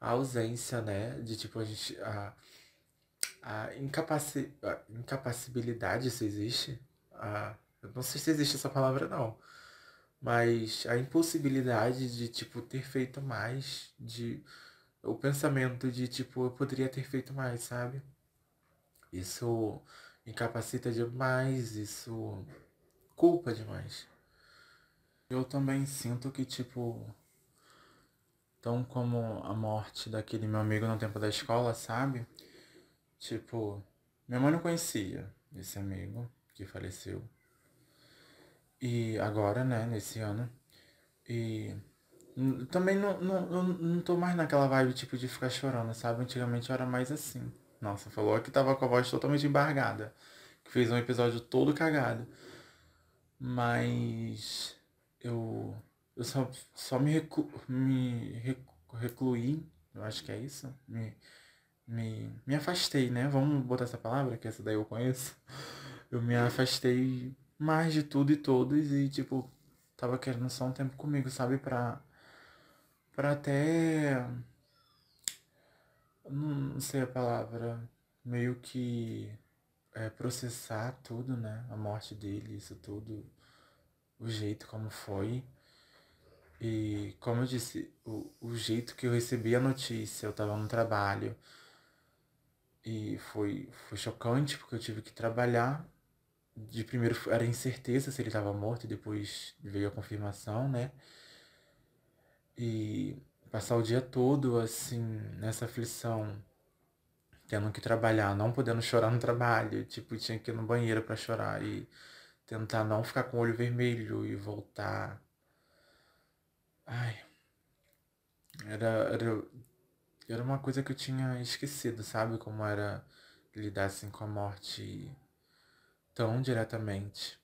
A ausência, né? De, tipo, a gente. A, a, incapaci, a incapacibilidade, se existe. A, eu não sei se existe essa palavra, não. Mas a impossibilidade de, tipo, ter feito mais. De. O pensamento de, tipo, eu poderia ter feito mais, sabe? Isso incapacita demais, isso culpa demais. Eu também sinto que, tipo, tão como a morte daquele meu amigo no tempo da escola, sabe? Tipo, minha mãe não conhecia esse amigo que faleceu. E agora, né, nesse ano. E também não, não, não, não tô mais naquela vibe, tipo, de ficar chorando, sabe? Antigamente eu era mais assim. Nossa, falou que tava com a voz totalmente embargada. Que fez um episódio todo cagado. Mas eu, eu só, só me, me recluí, eu acho que é isso, me, me, me afastei, né? Vamos botar essa palavra, que essa daí eu conheço. Eu me afastei mais de tudo e todos e, tipo, tava querendo só um tempo comigo, sabe? Pra, pra até. Não sei a palavra. Meio que é, processar tudo, né? A morte dele, isso tudo o jeito como foi. E como eu disse, o, o jeito que eu recebi a notícia, eu tava no trabalho. E foi, foi chocante porque eu tive que trabalhar. De primeiro era incerteza se ele estava morto e depois veio a confirmação, né? E passar o dia todo assim, nessa aflição, tendo que trabalhar, não podendo chorar no trabalho, tipo, tinha que ir no banheiro para chorar e tentar não ficar com o olho vermelho e voltar. Ai. Era, era, era uma coisa que eu tinha esquecido, sabe? Como era lidar assim com a morte tão diretamente.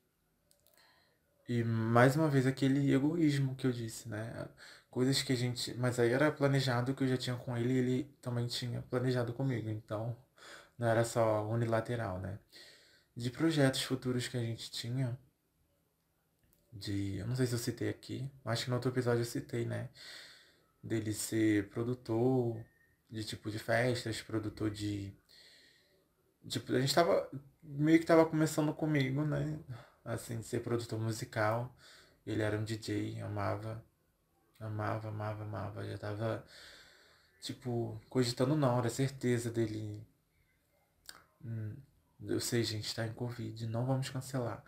E mais uma vez aquele egoísmo que eu disse, né? Coisas que a gente. Mas aí era planejado que eu já tinha com ele e ele também tinha planejado comigo. Então não era só unilateral, né? De projetos futuros que a gente tinha. De. Eu não sei se eu citei aqui. Acho que no outro episódio eu citei, né? Dele ser produtor de tipo de festas, produtor de. Tipo, a gente tava. Meio que tava começando comigo, né? Assim, de ser produtor musical. Ele era um DJ, amava. Amava, amava, amava. Já tava. Tipo, cogitando não, era certeza dele. Hum, eu sei, gente, tá em Covid, não vamos cancelar.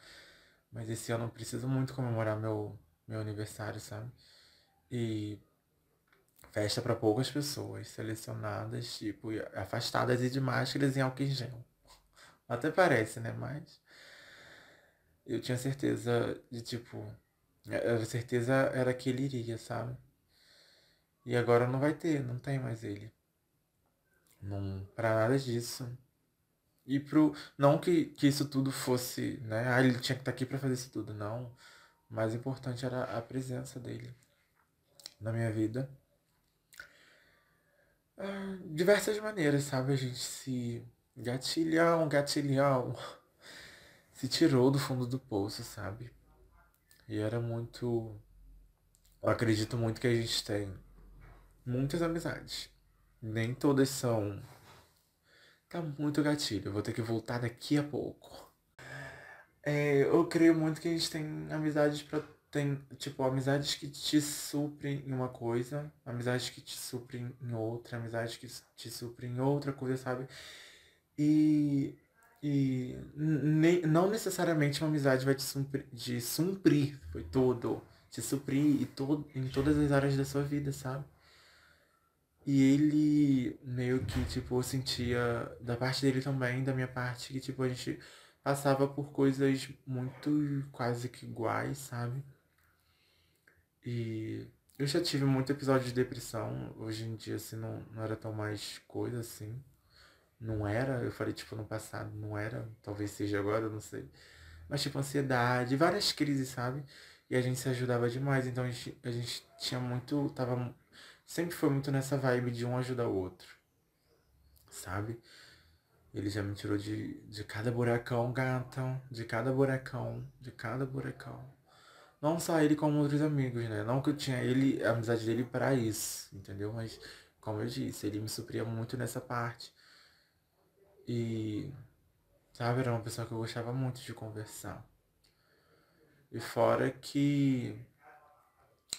Mas esse ano eu preciso muito comemorar meu, meu aniversário, sabe? E festa para poucas pessoas, selecionadas, tipo, afastadas e de máscaras em álcool em gel. Até parece, né? Mas eu tinha certeza de, tipo, a certeza era que ele iria, sabe? E agora não vai ter, não tem mais ele. Não, pra nada disso. E pro. Não que, que isso tudo fosse, né? Ah, ele tinha que estar tá aqui para fazer isso tudo. Não. O mais importante era a presença dele na minha vida. Ah, diversas maneiras, sabe? A gente se. Gatilhão, gatilhão. Se tirou do fundo do poço, sabe? E era muito. Eu acredito muito que a gente tem muitas amizades. Nem todas são Tá muito gatilho, vou ter que voltar daqui a pouco. É, eu creio muito que a gente tem amizades para tem, tipo, amizades que te suprem em uma coisa, amizades que te suprem em outra, amizades que te suprem em outra coisa, sabe? E, E nem, não necessariamente uma amizade vai te suprir, de suprir, foi tudo. Te suprir e todo, em todas as áreas da sua vida, sabe? E ele meio que, tipo, sentia da parte dele também, da minha parte, que, tipo, a gente passava por coisas muito quase que iguais, sabe? E eu já tive muito episódio de depressão. Hoje em dia, assim, não, não era tão mais coisa assim. Não era, eu falei, tipo, no passado, não era. Talvez seja agora, não sei. Mas, tipo, ansiedade, várias crises, sabe? E a gente se ajudava demais. Então, a gente, a gente tinha muito. Tava. Sempre foi muito nessa vibe de um ajudar o outro. Sabe? Ele já me tirou de, de cada buracão, gatão. De cada buracão. De cada buracão. Não só ele como outros amigos, né? Não que eu tinha ele, a amizade dele para isso, entendeu? Mas, como eu disse, ele me supria muito nessa parte. E, sabe, era uma pessoa que eu gostava muito de conversar. E fora que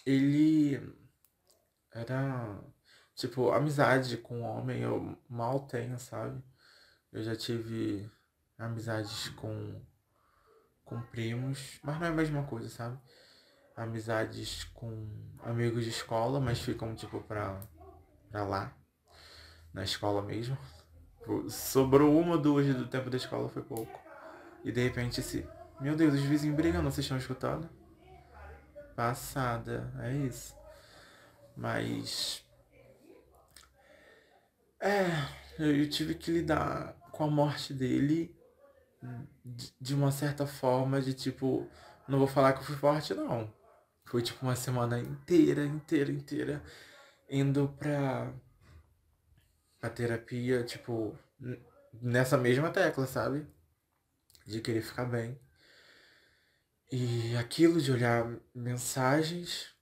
ele era, tipo, amizade com homem eu mal tenho, sabe? Eu já tive amizades com, com primos, mas não é a mesma coisa, sabe? Amizades com amigos de escola, mas ficam, tipo, pra, pra lá, na escola mesmo. Sobrou uma ou duas do tempo da escola, foi pouco. E de repente esse. Meu Deus, os vizinhos brigando, vocês estão escutando? Passada, é isso. Mas. É, eu tive que lidar com a morte dele de uma certa forma, de tipo. Não vou falar que eu fui forte, não. Foi tipo uma semana inteira, inteira, inteira. Indo pra a terapia, tipo, nessa mesma tecla, sabe? De querer ficar bem. E aquilo de olhar mensagens.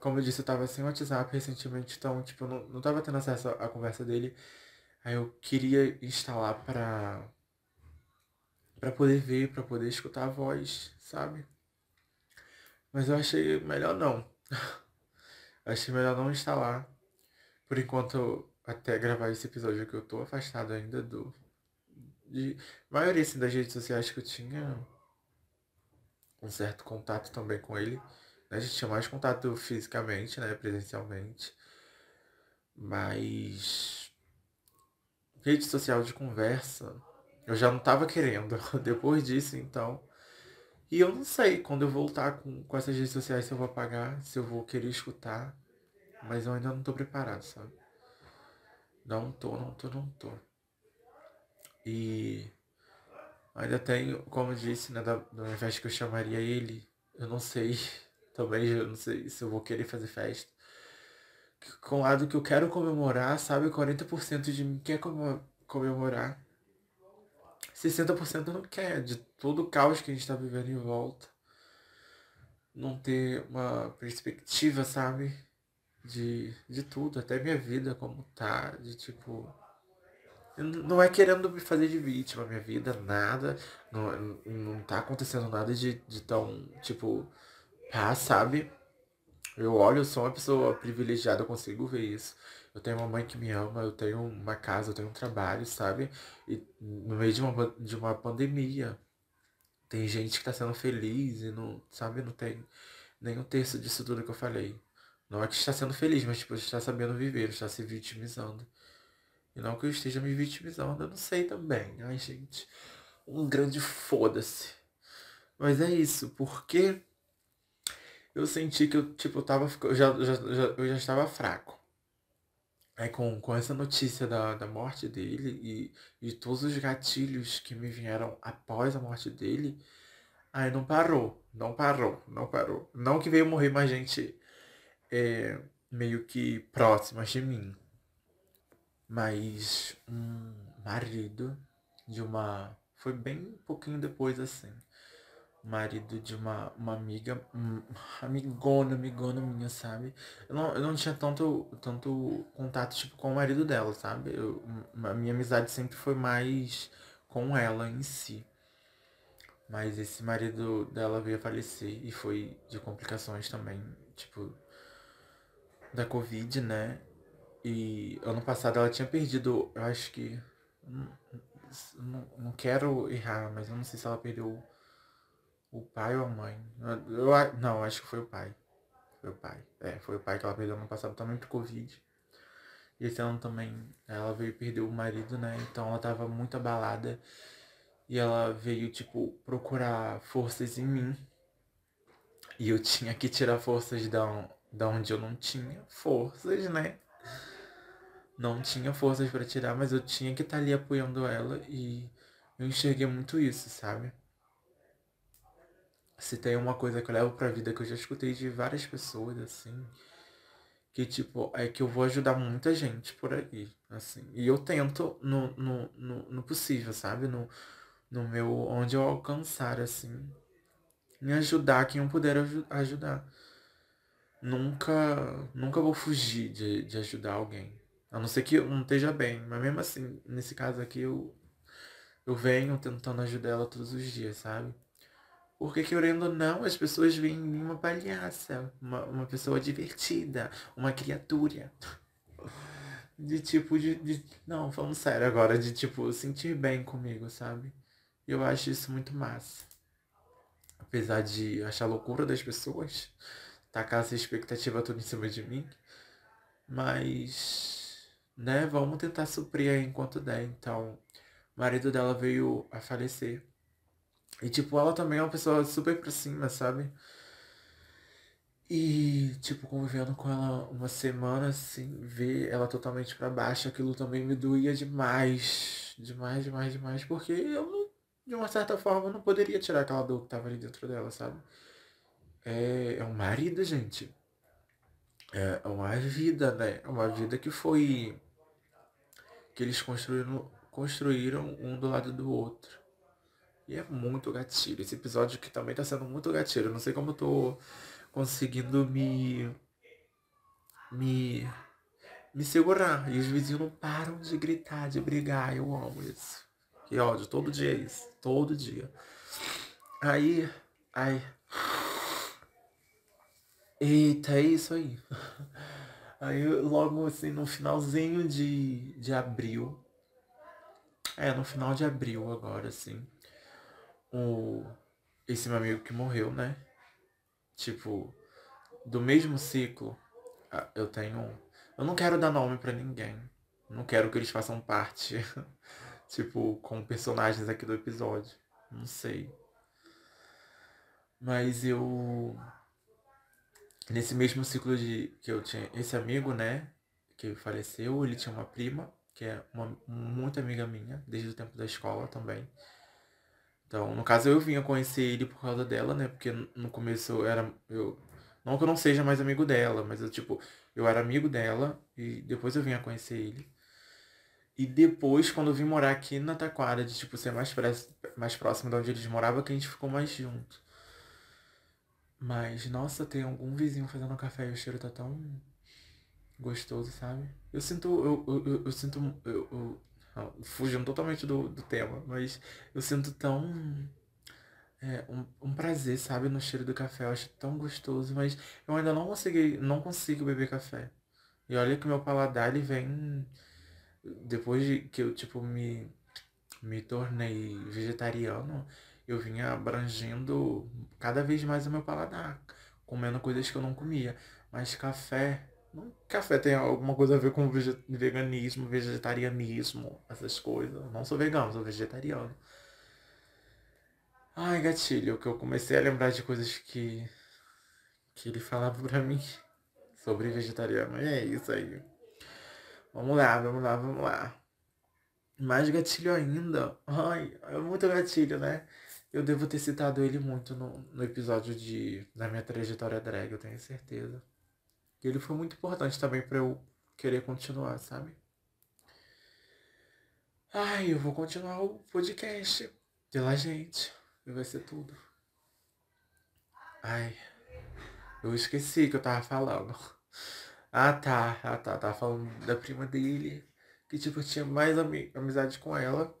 Como eu disse, eu tava sem WhatsApp recentemente, então, tipo, eu não, não tava tendo acesso à conversa dele. Aí eu queria instalar pra. pra poder ver, pra poder escutar a voz, sabe? Mas eu achei melhor não. achei melhor não instalar. Por enquanto até gravar esse episódio que eu tô afastado ainda do. De maioria assim, das redes sociais que eu tinha um certo contato também com ele. A gente tinha mais contato fisicamente, né? Presencialmente. Mas rede social de conversa, eu já não tava querendo. Depois disso, então. E eu não sei quando eu voltar com, com essas redes sociais se eu vou apagar, se eu vou querer escutar. Mas eu ainda não tô preparado, sabe? Não tô, não tô, não tô. E ainda tenho, como eu disse, né, da, da festa que eu chamaria ele, eu não sei, também eu não sei se eu vou querer fazer festa. Com o lado que eu quero comemorar, sabe, 40% de mim quer comemorar. 60% não quer, de todo o caos que a gente tá vivendo em volta. Não ter uma perspectiva, sabe? de, de tudo, até minha vida como tá, de tipo. Não é querendo me fazer de vítima, minha vida, nada. Não, não tá acontecendo nada de, de tão, tipo, pá, sabe? Eu olho, eu sou uma pessoa privilegiada, eu consigo ver isso. Eu tenho uma mãe que me ama, eu tenho uma casa, eu tenho um trabalho, sabe? E no meio de uma, de uma pandemia, tem gente que tá sendo feliz e não, sabe, não tem nem um terço disso tudo que eu falei. Não é que está sendo feliz, mas tipo, está sabendo viver, está se vitimizando. E não que eu esteja me vitimizando, eu não sei também. Ai, gente, um grande foda-se. Mas é isso, porque eu senti que eu, tipo, eu tava. Eu já, já, já, eu já estava fraco. Aí com, com essa notícia da, da morte dele e, e todos os gatilhos que me vieram após a morte dele, aí não parou, não parou, não parou. Não que veio morrer mais gente é, meio que próximas de mim. Mas um marido de uma. Foi bem pouquinho depois assim. Marido de uma, uma amiga, um, amigona, amigona minha, sabe? Eu não, eu não tinha tanto, tanto contato tipo, com o marido dela, sabe? Eu, a minha amizade sempre foi mais com ela em si. Mas esse marido dela veio a falecer e foi de complicações também, tipo, da Covid, né? E ano passado ela tinha perdido, eu acho que. Não, não quero errar, mas eu não sei se ela perdeu o pai ou a mãe. Eu, não, acho que foi o pai. Foi o pai. É, foi o pai que ela perdeu no passado também por Covid. E esse ano também ela veio perder o marido, né? Então ela tava muito abalada. E ela veio, tipo, procurar forças em mim. E eu tinha que tirar forças da, da onde eu não tinha forças, né? Não tinha forças para tirar, mas eu tinha que estar tá ali apoiando ela e eu enxerguei muito isso, sabe? Se tem uma coisa que eu levo pra vida que eu já escutei de várias pessoas, assim, que tipo, é que eu vou ajudar muita gente por aí, assim. E eu tento no, no, no, no possível, sabe? No, no meu, onde eu alcançar, assim, me ajudar quem eu puder ajudar. Nunca, nunca vou fugir de, de ajudar alguém. A não ser que eu não esteja bem. Mas mesmo assim, nesse caso aqui, eu, eu venho tentando ajudar ela todos os dias, sabe? Porque querendo ou não, as pessoas veem em mim uma palhaça, uma, uma pessoa divertida, uma criatura. De tipo, de, de. Não, falando sério agora, de tipo, sentir bem comigo, sabe? Eu acho isso muito massa. Apesar de achar loucura das pessoas, tacar essa expectativa toda em cima de mim. Mas, né, vamos tentar suprir aí enquanto der. Então, o marido dela veio a falecer. E, tipo, ela também é uma pessoa super pra cima, sabe? E, tipo, convivendo com ela uma semana, assim, ver ela totalmente para baixo, aquilo também me doía demais. Demais, demais, demais. Porque eu, de uma certa forma, não poderia tirar aquela dor que tava ali dentro dela, sabe? É, é um marido, gente. É uma vida, né? É uma vida que foi. que eles construíram, construíram um do lado do outro. E é muito gatilho. Esse episódio aqui também tá sendo muito gatilho. Eu não sei como eu tô conseguindo me. me. me segurar. E os vizinhos não param de gritar, de brigar. Eu amo isso. Que ódio, todo dia é isso. Todo dia. Aí. Ai. Eita, é isso aí. Aí logo assim, no finalzinho de, de abril. É, no final de abril agora, assim o esse meu amigo que morreu, né? Tipo, do mesmo ciclo, eu tenho. Eu não quero dar nome para ninguém. Não quero que eles façam parte, tipo, com personagens aqui do episódio. Não sei. Mas eu. Nesse mesmo ciclo de que eu tinha esse amigo, né? Que faleceu, ele tinha uma prima, que é uma muito amiga minha, desde o tempo da escola também. Então, no caso, eu vinha conhecer ele por causa dela, né? Porque no começo eu era. Eu, não que eu não seja mais amigo dela, mas eu, tipo, eu era amigo dela e depois eu vinha conhecer ele. E depois, quando eu vim morar aqui na Taquara, de tipo ser mais, mais próximo de onde eles moravam, que a gente ficou mais junto. Mas, nossa, tem algum vizinho fazendo café e o cheiro tá tão gostoso, sabe? Eu sinto. Eu, eu, eu, eu sinto. Eu, eu, fugindo totalmente do, do tema, mas eu sinto tão. É, um, um prazer, sabe, no cheiro do café. Eu acho tão gostoso, mas eu ainda não consegui, não consigo beber café. E olha que meu paladar ele vem depois de que eu tipo me me tornei vegetariano, eu vinha abrangendo cada vez mais o meu paladar, comendo coisas que eu não comia. Mas café Café tem alguma coisa a ver com veganismo, vegetarianismo, essas coisas. Não sou vegano, sou vegetariano. Ai, gatilho, que eu comecei a lembrar de coisas que. que ele falava pra mim sobre vegetariano. E é isso aí. Vamos lá, vamos lá, vamos lá. Mais gatilho ainda. Ai, é muito gatilho, né? Eu devo ter citado ele muito no, no episódio de, da minha trajetória drag, eu tenho certeza. E ele foi muito importante também para eu querer continuar, sabe? Ai, eu vou continuar o podcast pela gente. E vai ser tudo. Ai, eu esqueci que eu tava falando. Ah tá, ah tá, tava falando da prima dele. Que tipo, tinha mais ami amizade com ela.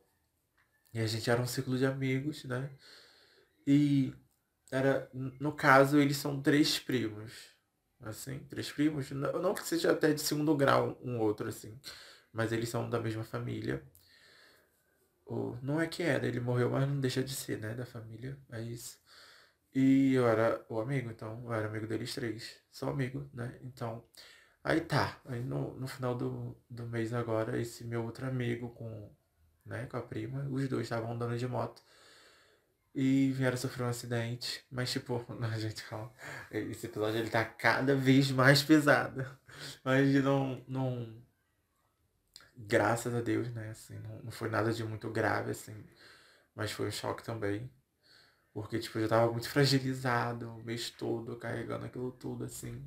E a gente era um ciclo de amigos, né? E era, no caso, eles são três primos assim, três primos. Não, não que seja até de segundo grau um outro, assim. Mas eles são da mesma família. o, não é que era, ele morreu, mas não deixa de ser, né? Da família. É isso. E eu era o amigo, então eu era amigo deles três. Sou amigo, né? Então. Aí tá. Aí no, no final do, do mês agora, esse meu outro amigo com, né, com a prima, os dois estavam andando de moto. E vieram sofrer um acidente. Mas tipo, a gente, calma. Esse episódio ele tá cada vez mais pesado. Mas não. não graças a Deus, né? Assim, não, não foi nada de muito grave, assim. Mas foi um choque também. Porque, tipo, eu já tava muito fragilizado o mês todo, carregando aquilo tudo, assim.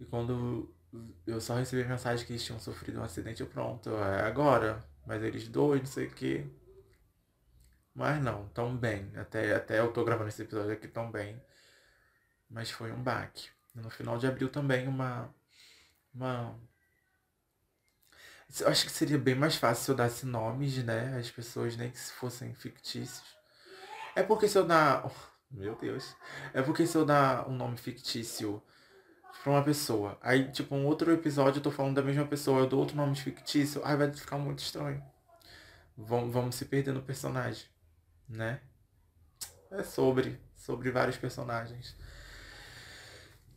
E quando eu só recebi a mensagem que eles tinham sofrido um acidente, eu pronto, é agora. Mas eles dois, não sei o quê. Mas não, tão bem. Até, até eu tô gravando esse episódio aqui tão bem. Mas foi um baque. No final de abril também uma. Uma. Eu acho que seria bem mais fácil se eu desse nomes, né? As pessoas, nem que se fossem fictícios. É porque se eu dar. Meu Deus. É porque se eu dar um nome fictício pra uma pessoa, aí, tipo, um outro episódio eu tô falando da mesma pessoa, eu dou outro nome fictício, aí vai ficar muito estranho. Vamos, vamos se perder no personagem né? É sobre, sobre vários personagens.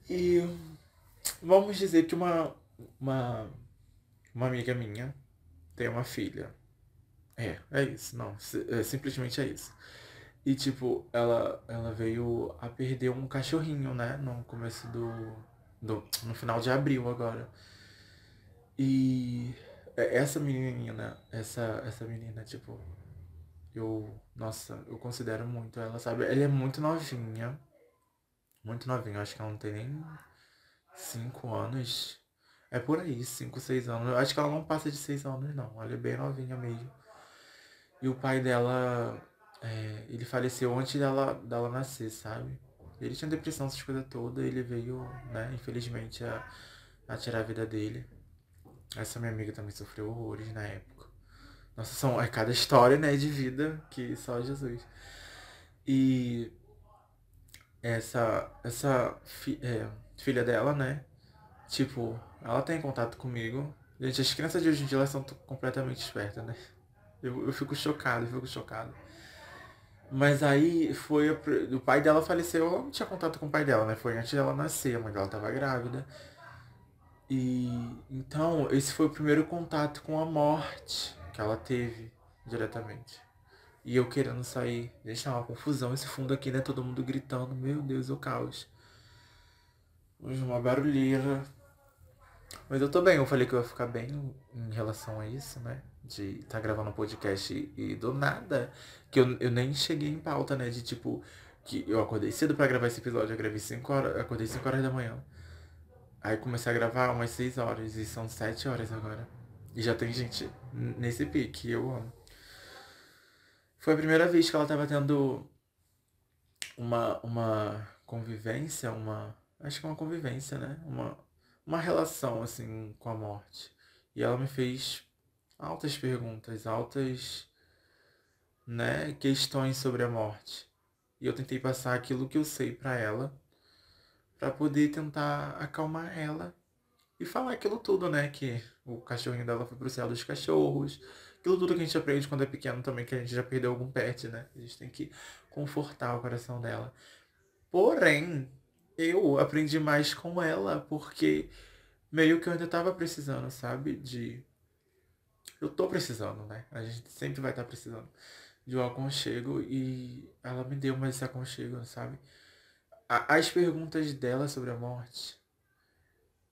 E vamos dizer que uma, uma, uma amiga minha tem uma filha. É, é isso, não, é, simplesmente é isso. E tipo, ela, ela veio a perder um cachorrinho, né? No começo do, do. No final de abril agora. E essa menina, essa, essa menina, tipo, eu, nossa, eu considero muito ela, sabe? Ela é muito novinha. Muito novinha, acho que ela não tem nem 5 anos. É por aí, 5, 6 anos. Eu acho que ela não passa de 6 anos, não. Ela é bem novinha mesmo. E o pai dela, é, ele faleceu antes dela, dela nascer, sabe? Ele tinha depressão, essas coisas todas. Ele veio, né, infelizmente, a, a tirar a vida dele. Essa minha amiga também sofreu horrores na época. Nossa, são, é cada história, né, de vida que só Jesus. E essa, essa fi, é, filha dela, né, tipo, ela tem contato comigo. Gente, as crianças de hoje em dia, elas são completamente espertas, né? Eu, eu fico chocado, eu fico chocado. Mas aí foi. O pai dela faleceu, ela não tinha contato com o pai dela, né? Foi antes dela nascer, a mãe dela tava grávida. E então, esse foi o primeiro contato com a morte que ela teve diretamente. E eu querendo sair. É uma confusão esse fundo aqui, né? Todo mundo gritando. Meu Deus, o caos. Uma barulheira. Mas eu tô bem, eu falei que eu ia ficar bem em relação a isso, né? De estar tá gravando um podcast e, e, do nada, que eu, eu nem cheguei em pauta, né? De tipo, que eu acordei cedo para gravar esse episódio, eu gravei 5 horas, acordei 5 horas da manhã. Aí comecei a gravar umas 6 horas e são 7 horas agora. E já tem gente nesse pique, eu amo. Foi a primeira vez que ela tava tendo uma, uma convivência, uma. Acho que é uma convivência, né? Uma, uma relação, assim, com a morte. E ela me fez altas perguntas, altas né, questões sobre a morte. E eu tentei passar aquilo que eu sei para ela, para poder tentar acalmar ela e falar aquilo tudo, né? Que o cachorrinho dela foi pro céu dos cachorros. Aquilo tudo que a gente aprende quando é pequeno também, que a gente já perdeu algum pet, né? A gente tem que confortar o coração dela. Porém, eu aprendi mais com ela, porque meio que eu ainda tava precisando, sabe? De. Eu tô precisando, né? A gente sempre vai estar tá precisando de um aconchego e ela me deu mais esse aconchego, sabe? As perguntas dela sobre a morte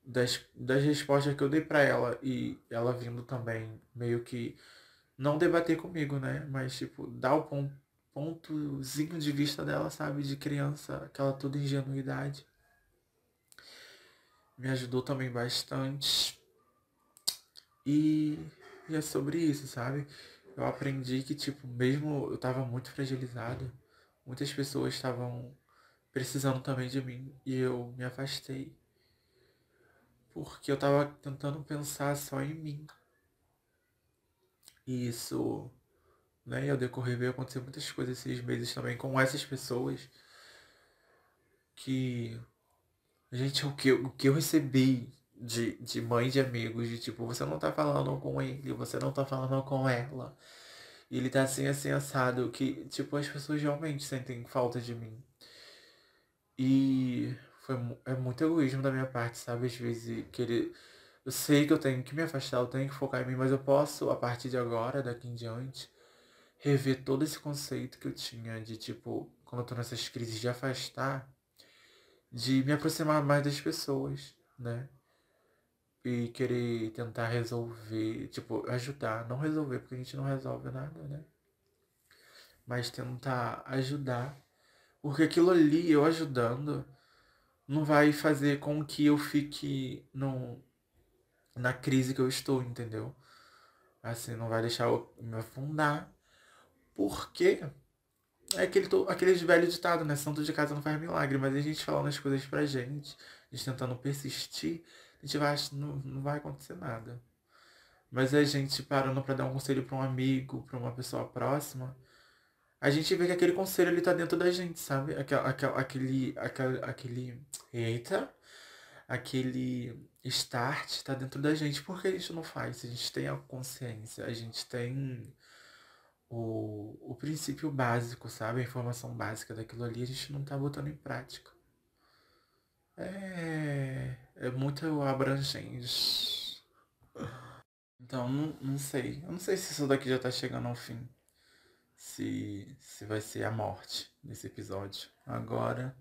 das, das respostas que eu dei para ela e ela vindo também meio que não debater comigo, né? Mas tipo, dar o ponto, pontozinho de vista dela, sabe? De criança, aquela toda ingenuidade. Me ajudou também bastante. E, e é sobre isso, sabe? Eu aprendi que, tipo, mesmo eu tava muito fragilizado, muitas pessoas estavam precisando também de mim e eu me afastei porque eu tava tentando pensar só em mim. E isso, né, ao decorrer veio acontecer muitas coisas esses meses também com essas pessoas que gente, o que, o que eu recebi de, de mãe de amigos, de tipo, você não tá falando com ele, você não tá falando com ela. E ele tá assim, assim, assado, que, tipo, as pessoas realmente sentem falta de mim. E foi, é muito egoísmo da minha parte, sabe? Às vezes querer. Eu sei que eu tenho que me afastar, eu tenho que focar em mim, mas eu posso, a partir de agora, daqui em diante, rever todo esse conceito que eu tinha de, tipo, quando eu tô nessas crises de afastar, de me aproximar mais das pessoas, né? E querer tentar resolver, tipo, ajudar, não resolver, porque a gente não resolve nada, né? Mas tentar ajudar. Porque aquilo ali, eu ajudando, não vai fazer com que eu fique no, na crise que eu estou, entendeu? Assim, não vai deixar eu me afundar. Porque é aquele, aqueles velhos ditados, né? Santo de casa não faz milagre, mas a gente falando as coisas pra gente, a gente tentando persistir, a gente vai não, não vai acontecer nada. Mas a gente parando para dar um conselho para um amigo, para uma pessoa próxima, a gente vê que aquele conselho ele tá dentro da gente, sabe? Aquele, aquele, aquele, aquele, eita, aquele start tá dentro da gente. Por que a gente não faz? A gente tem a consciência, a gente tem o, o princípio básico, sabe? A informação básica daquilo ali, a gente não tá botando em prática. É, é muito abrangente. Então, não, não sei. Eu não sei se isso daqui já tá chegando ao fim se, se vai ser a morte nesse episódio. Agora,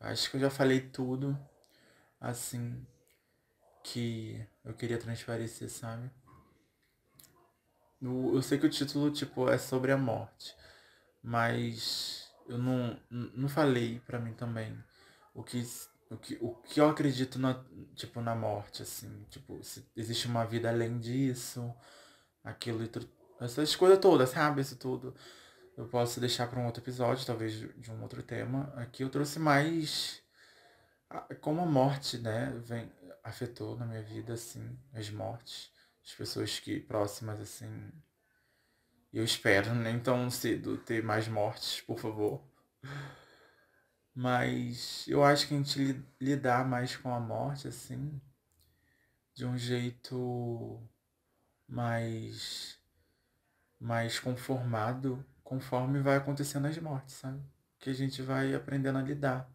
acho que eu já falei tudo assim que eu queria transparecer, sabe? Eu, eu sei que o título, tipo, é sobre a morte, mas eu não, não falei pra mim também o que, o que, o que eu acredito na, tipo, na morte, assim, tipo, se existe uma vida além disso, aquilo e tudo essas coisas todas, sabe? Isso tudo. Eu posso deixar para um outro episódio, talvez de um outro tema. Aqui eu trouxe mais como a morte, né, vem, afetou na minha vida, assim, as mortes, as pessoas que próximas, assim. Eu espero nem tão cedo ter mais mortes, por favor. Mas eu acho que a gente lidar mais com a morte, assim, de um jeito mais mais conformado conforme vai acontecendo as mortes, sabe? Que a gente vai aprendendo a lidar.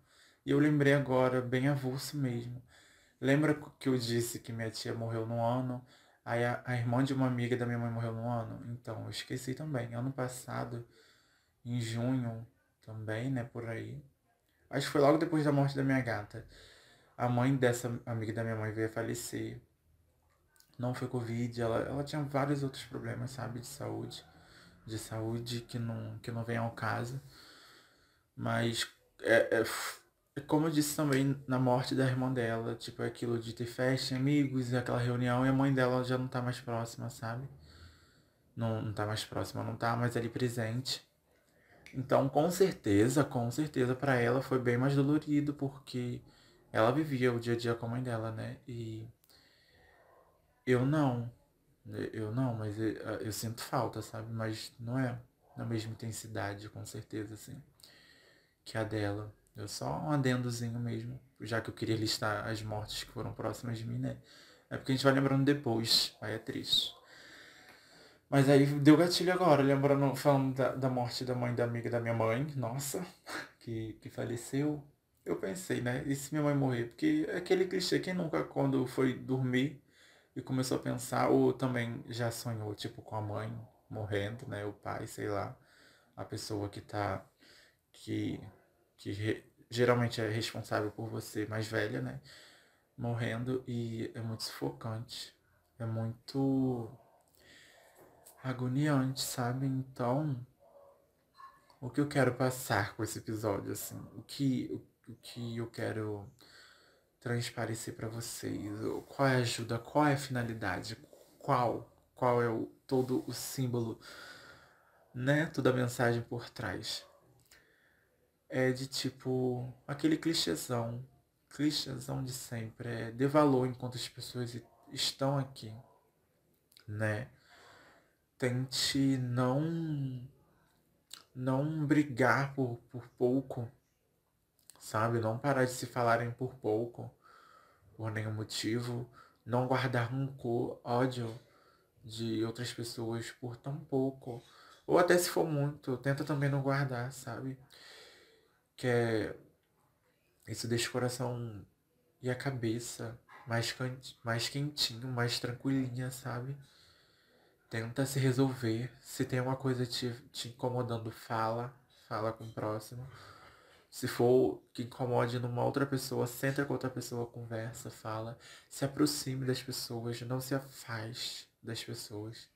E eu lembrei agora, bem avulso mesmo. Lembra que eu disse que minha tia morreu no ano? Aí a, a irmã de uma amiga da minha mãe morreu no ano? Então, eu esqueci também. Ano passado, em junho também, né, por aí. Acho que foi logo depois da morte da minha gata. A mãe dessa amiga da minha mãe veio a falecer não foi Covid, ela, ela tinha vários outros problemas, sabe, de saúde, de saúde que não, que não vem ao caso. Mas é, é, é, como eu disse também na morte da irmã dela, tipo, aquilo de ter festa, amigos, aquela reunião, e a mãe dela já não tá mais próxima, sabe? Não, não tá mais próxima, não tá mais ali presente. Então, com certeza, com certeza, para ela foi bem mais dolorido, porque ela vivia o dia a dia com a mãe dela, né? E eu não. Eu não, mas eu, eu, sinto falta, sabe? Mas não é na mesma intensidade, com certeza, assim, que a dela. Eu só um adendozinho mesmo, já que eu queria listar as mortes que foram próximas de mim, né? É porque a gente vai lembrando depois, aí é triste. Mas aí deu gatilho agora, lembrando, falando da, da morte da mãe da amiga da minha mãe, nossa, que, que faleceu. Eu pensei, né? E se minha mãe morrer? Porque é aquele clichê, quem nunca, quando foi dormir, e começou a pensar, ou também já sonhou, tipo, com a mãe morrendo, né? O pai, sei lá, a pessoa que tá. que, que re, geralmente é responsável por você, mais velha, né? Morrendo e é muito sufocante. É muito agoniante, sabe? Então, o que eu quero passar com esse episódio, assim, o que, o, o que eu quero transparecer para vocês? Qual é a ajuda? Qual é a finalidade? Qual? Qual é o, todo o símbolo, né? Toda a mensagem por trás. É de tipo aquele clichêzão, clichêzão de sempre, é dê valor enquanto as pessoas estão aqui, né? Tente não não brigar por, por pouco, sabe? Não parar de se falarem por pouco, por nenhum motivo. Não guardar rancor, ódio, de outras pessoas por tão pouco. Ou até se for muito, tenta também não guardar, sabe? Que é. Isso deixa o coração e a cabeça mais, mais quentinho, mais tranquilinha, sabe? Tenta se resolver. Se tem uma coisa te, te incomodando, fala. Fala com o próximo. Se for que incomode numa outra pessoa, senta com outra pessoa, conversa, fala. Se aproxime das pessoas, não se afaste das pessoas.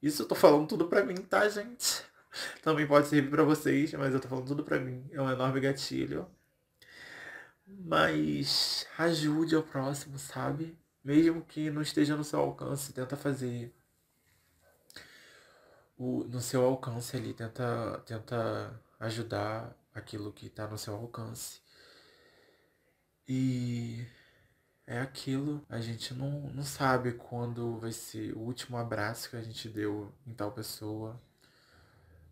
Isso eu tô falando tudo pra mim, tá, gente? Também pode servir para vocês, mas eu tô falando tudo pra mim. É um enorme gatilho. Mas ajude ao próximo, sabe? Mesmo que não esteja no seu alcance, tenta fazer o, no seu alcance ali, tenta, tenta ajudar aquilo que está no seu alcance. E é aquilo, a gente não, não sabe quando vai ser o último abraço que a gente deu em tal pessoa,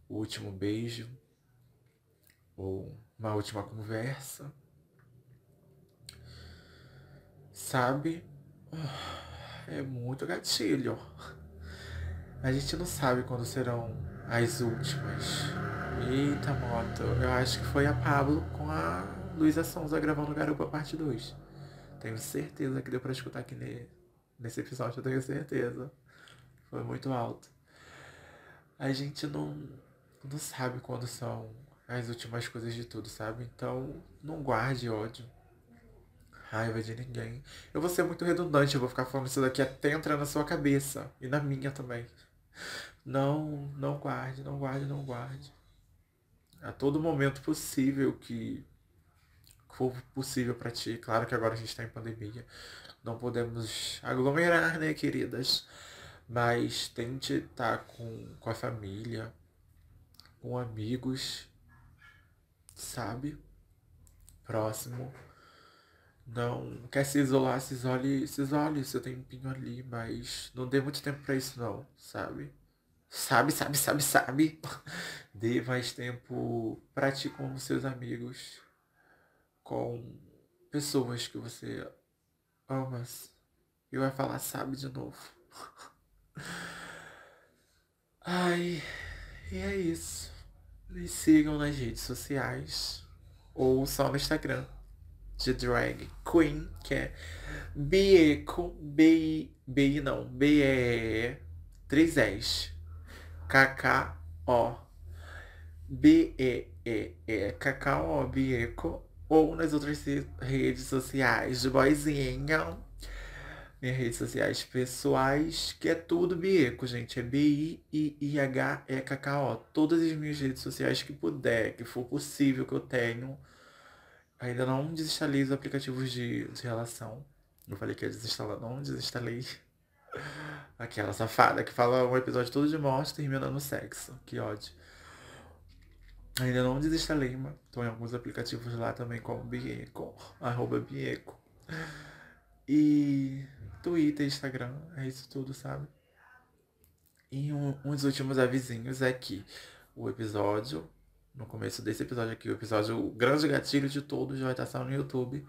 o último beijo, ou uma última conversa. Sabe? É muito gatilho. A gente não sabe quando serão as últimas. Eita, moto. Eu acho que foi a Pablo com a Luísa Sonza gravando Garupa Parte 2. Tenho certeza que deu pra escutar aqui nesse episódio, eu tenho certeza. Foi muito alto. A gente não, não sabe quando são as últimas coisas de tudo, sabe? Então, não guarde ódio, raiva de ninguém. Eu vou ser muito redundante, eu vou ficar falando isso daqui até entrar na sua cabeça. E na minha também. Não, não guarde, não guarde, não guarde. A todo momento possível que for possível para ti. Claro que agora a gente está em pandemia. Não podemos aglomerar, né, queridas? Mas tente estar tá com, com a família, com amigos, sabe? Próximo. Não quer se isolar, se isole, se isole seu tempinho ali, mas não dê muito tempo para isso não, sabe? Sabe, sabe, sabe, sabe. Dê mais tempo pra ti com seus amigos, com pessoas que você amas. E vai falar sabe de novo. Ai, e é isso. Me sigam nas redes sociais ou só no Instagram de drag queen, que é Bieco, B-I, B-I não, B-E-E, 3 S, K-K-O, B-E-E-E, K-K-O, Bieco, ou nas outras redes sociais. De boizinha, minhas redes sociais pessoais, que é tudo Bieco, gente, é B-I-I-H-E-K-K-O, todas as minhas redes sociais que puder, que for possível que eu tenho, Ainda não desinstalei os aplicativos de, de relação. Eu falei que ia desinstalar, não desinstalei. Aquela safada que fala um episódio todo de morte terminando no sexo. Que ódio. Ainda não desinstalei, mas tô em alguns aplicativos lá também, como Bieco, arroba Bieco. E Twitter, Instagram, é isso tudo, sabe? E um, um dos últimos avisinhos é que o episódio no começo desse episódio aqui, o episódio o Grande Gatilho de Todos vai estar saindo no YouTube.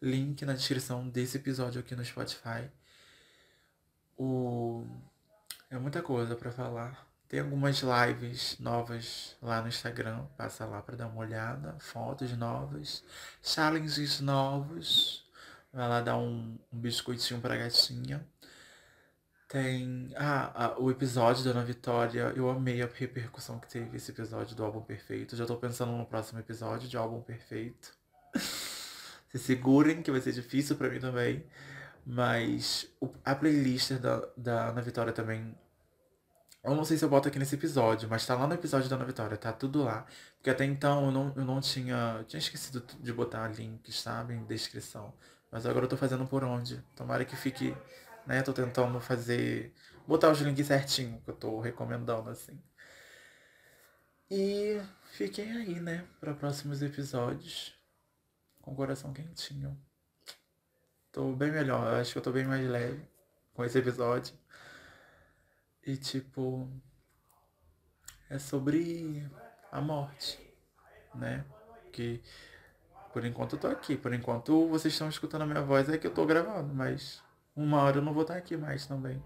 Link na descrição desse episódio aqui no Spotify. O... É muita coisa para falar. Tem algumas lives novas lá no Instagram. Passa lá para dar uma olhada. Fotos novas. Challenges novos. Vai lá dar um, um biscoitinho pra gatinha. Tem. Ah, o episódio da Ana Vitória. Eu amei a repercussão que teve esse episódio do álbum perfeito. Já tô pensando no próximo episódio de álbum perfeito. Se segurem, que vai ser difícil para mim também. Mas a playlist da, da Ana Vitória também. Eu não sei se eu boto aqui nesse episódio, mas tá lá no episódio da Ana Vitória, tá tudo lá. Porque até então eu não, eu não tinha. Eu tinha esquecido de botar links, sabe? Em descrição. Mas agora eu tô fazendo por onde. Tomara que fique né? Tô tentando fazer, botar os links certinho que eu tô recomendando, assim. E fiquem aí, né, para próximos episódios com o coração quentinho. Tô bem melhor, acho que eu tô bem mais leve com esse episódio. E tipo, é sobre a morte, né? Que por enquanto eu tô aqui, por enquanto vocês estão escutando a minha voz é que eu tô gravando, mas uma hora eu não vou estar aqui mais também.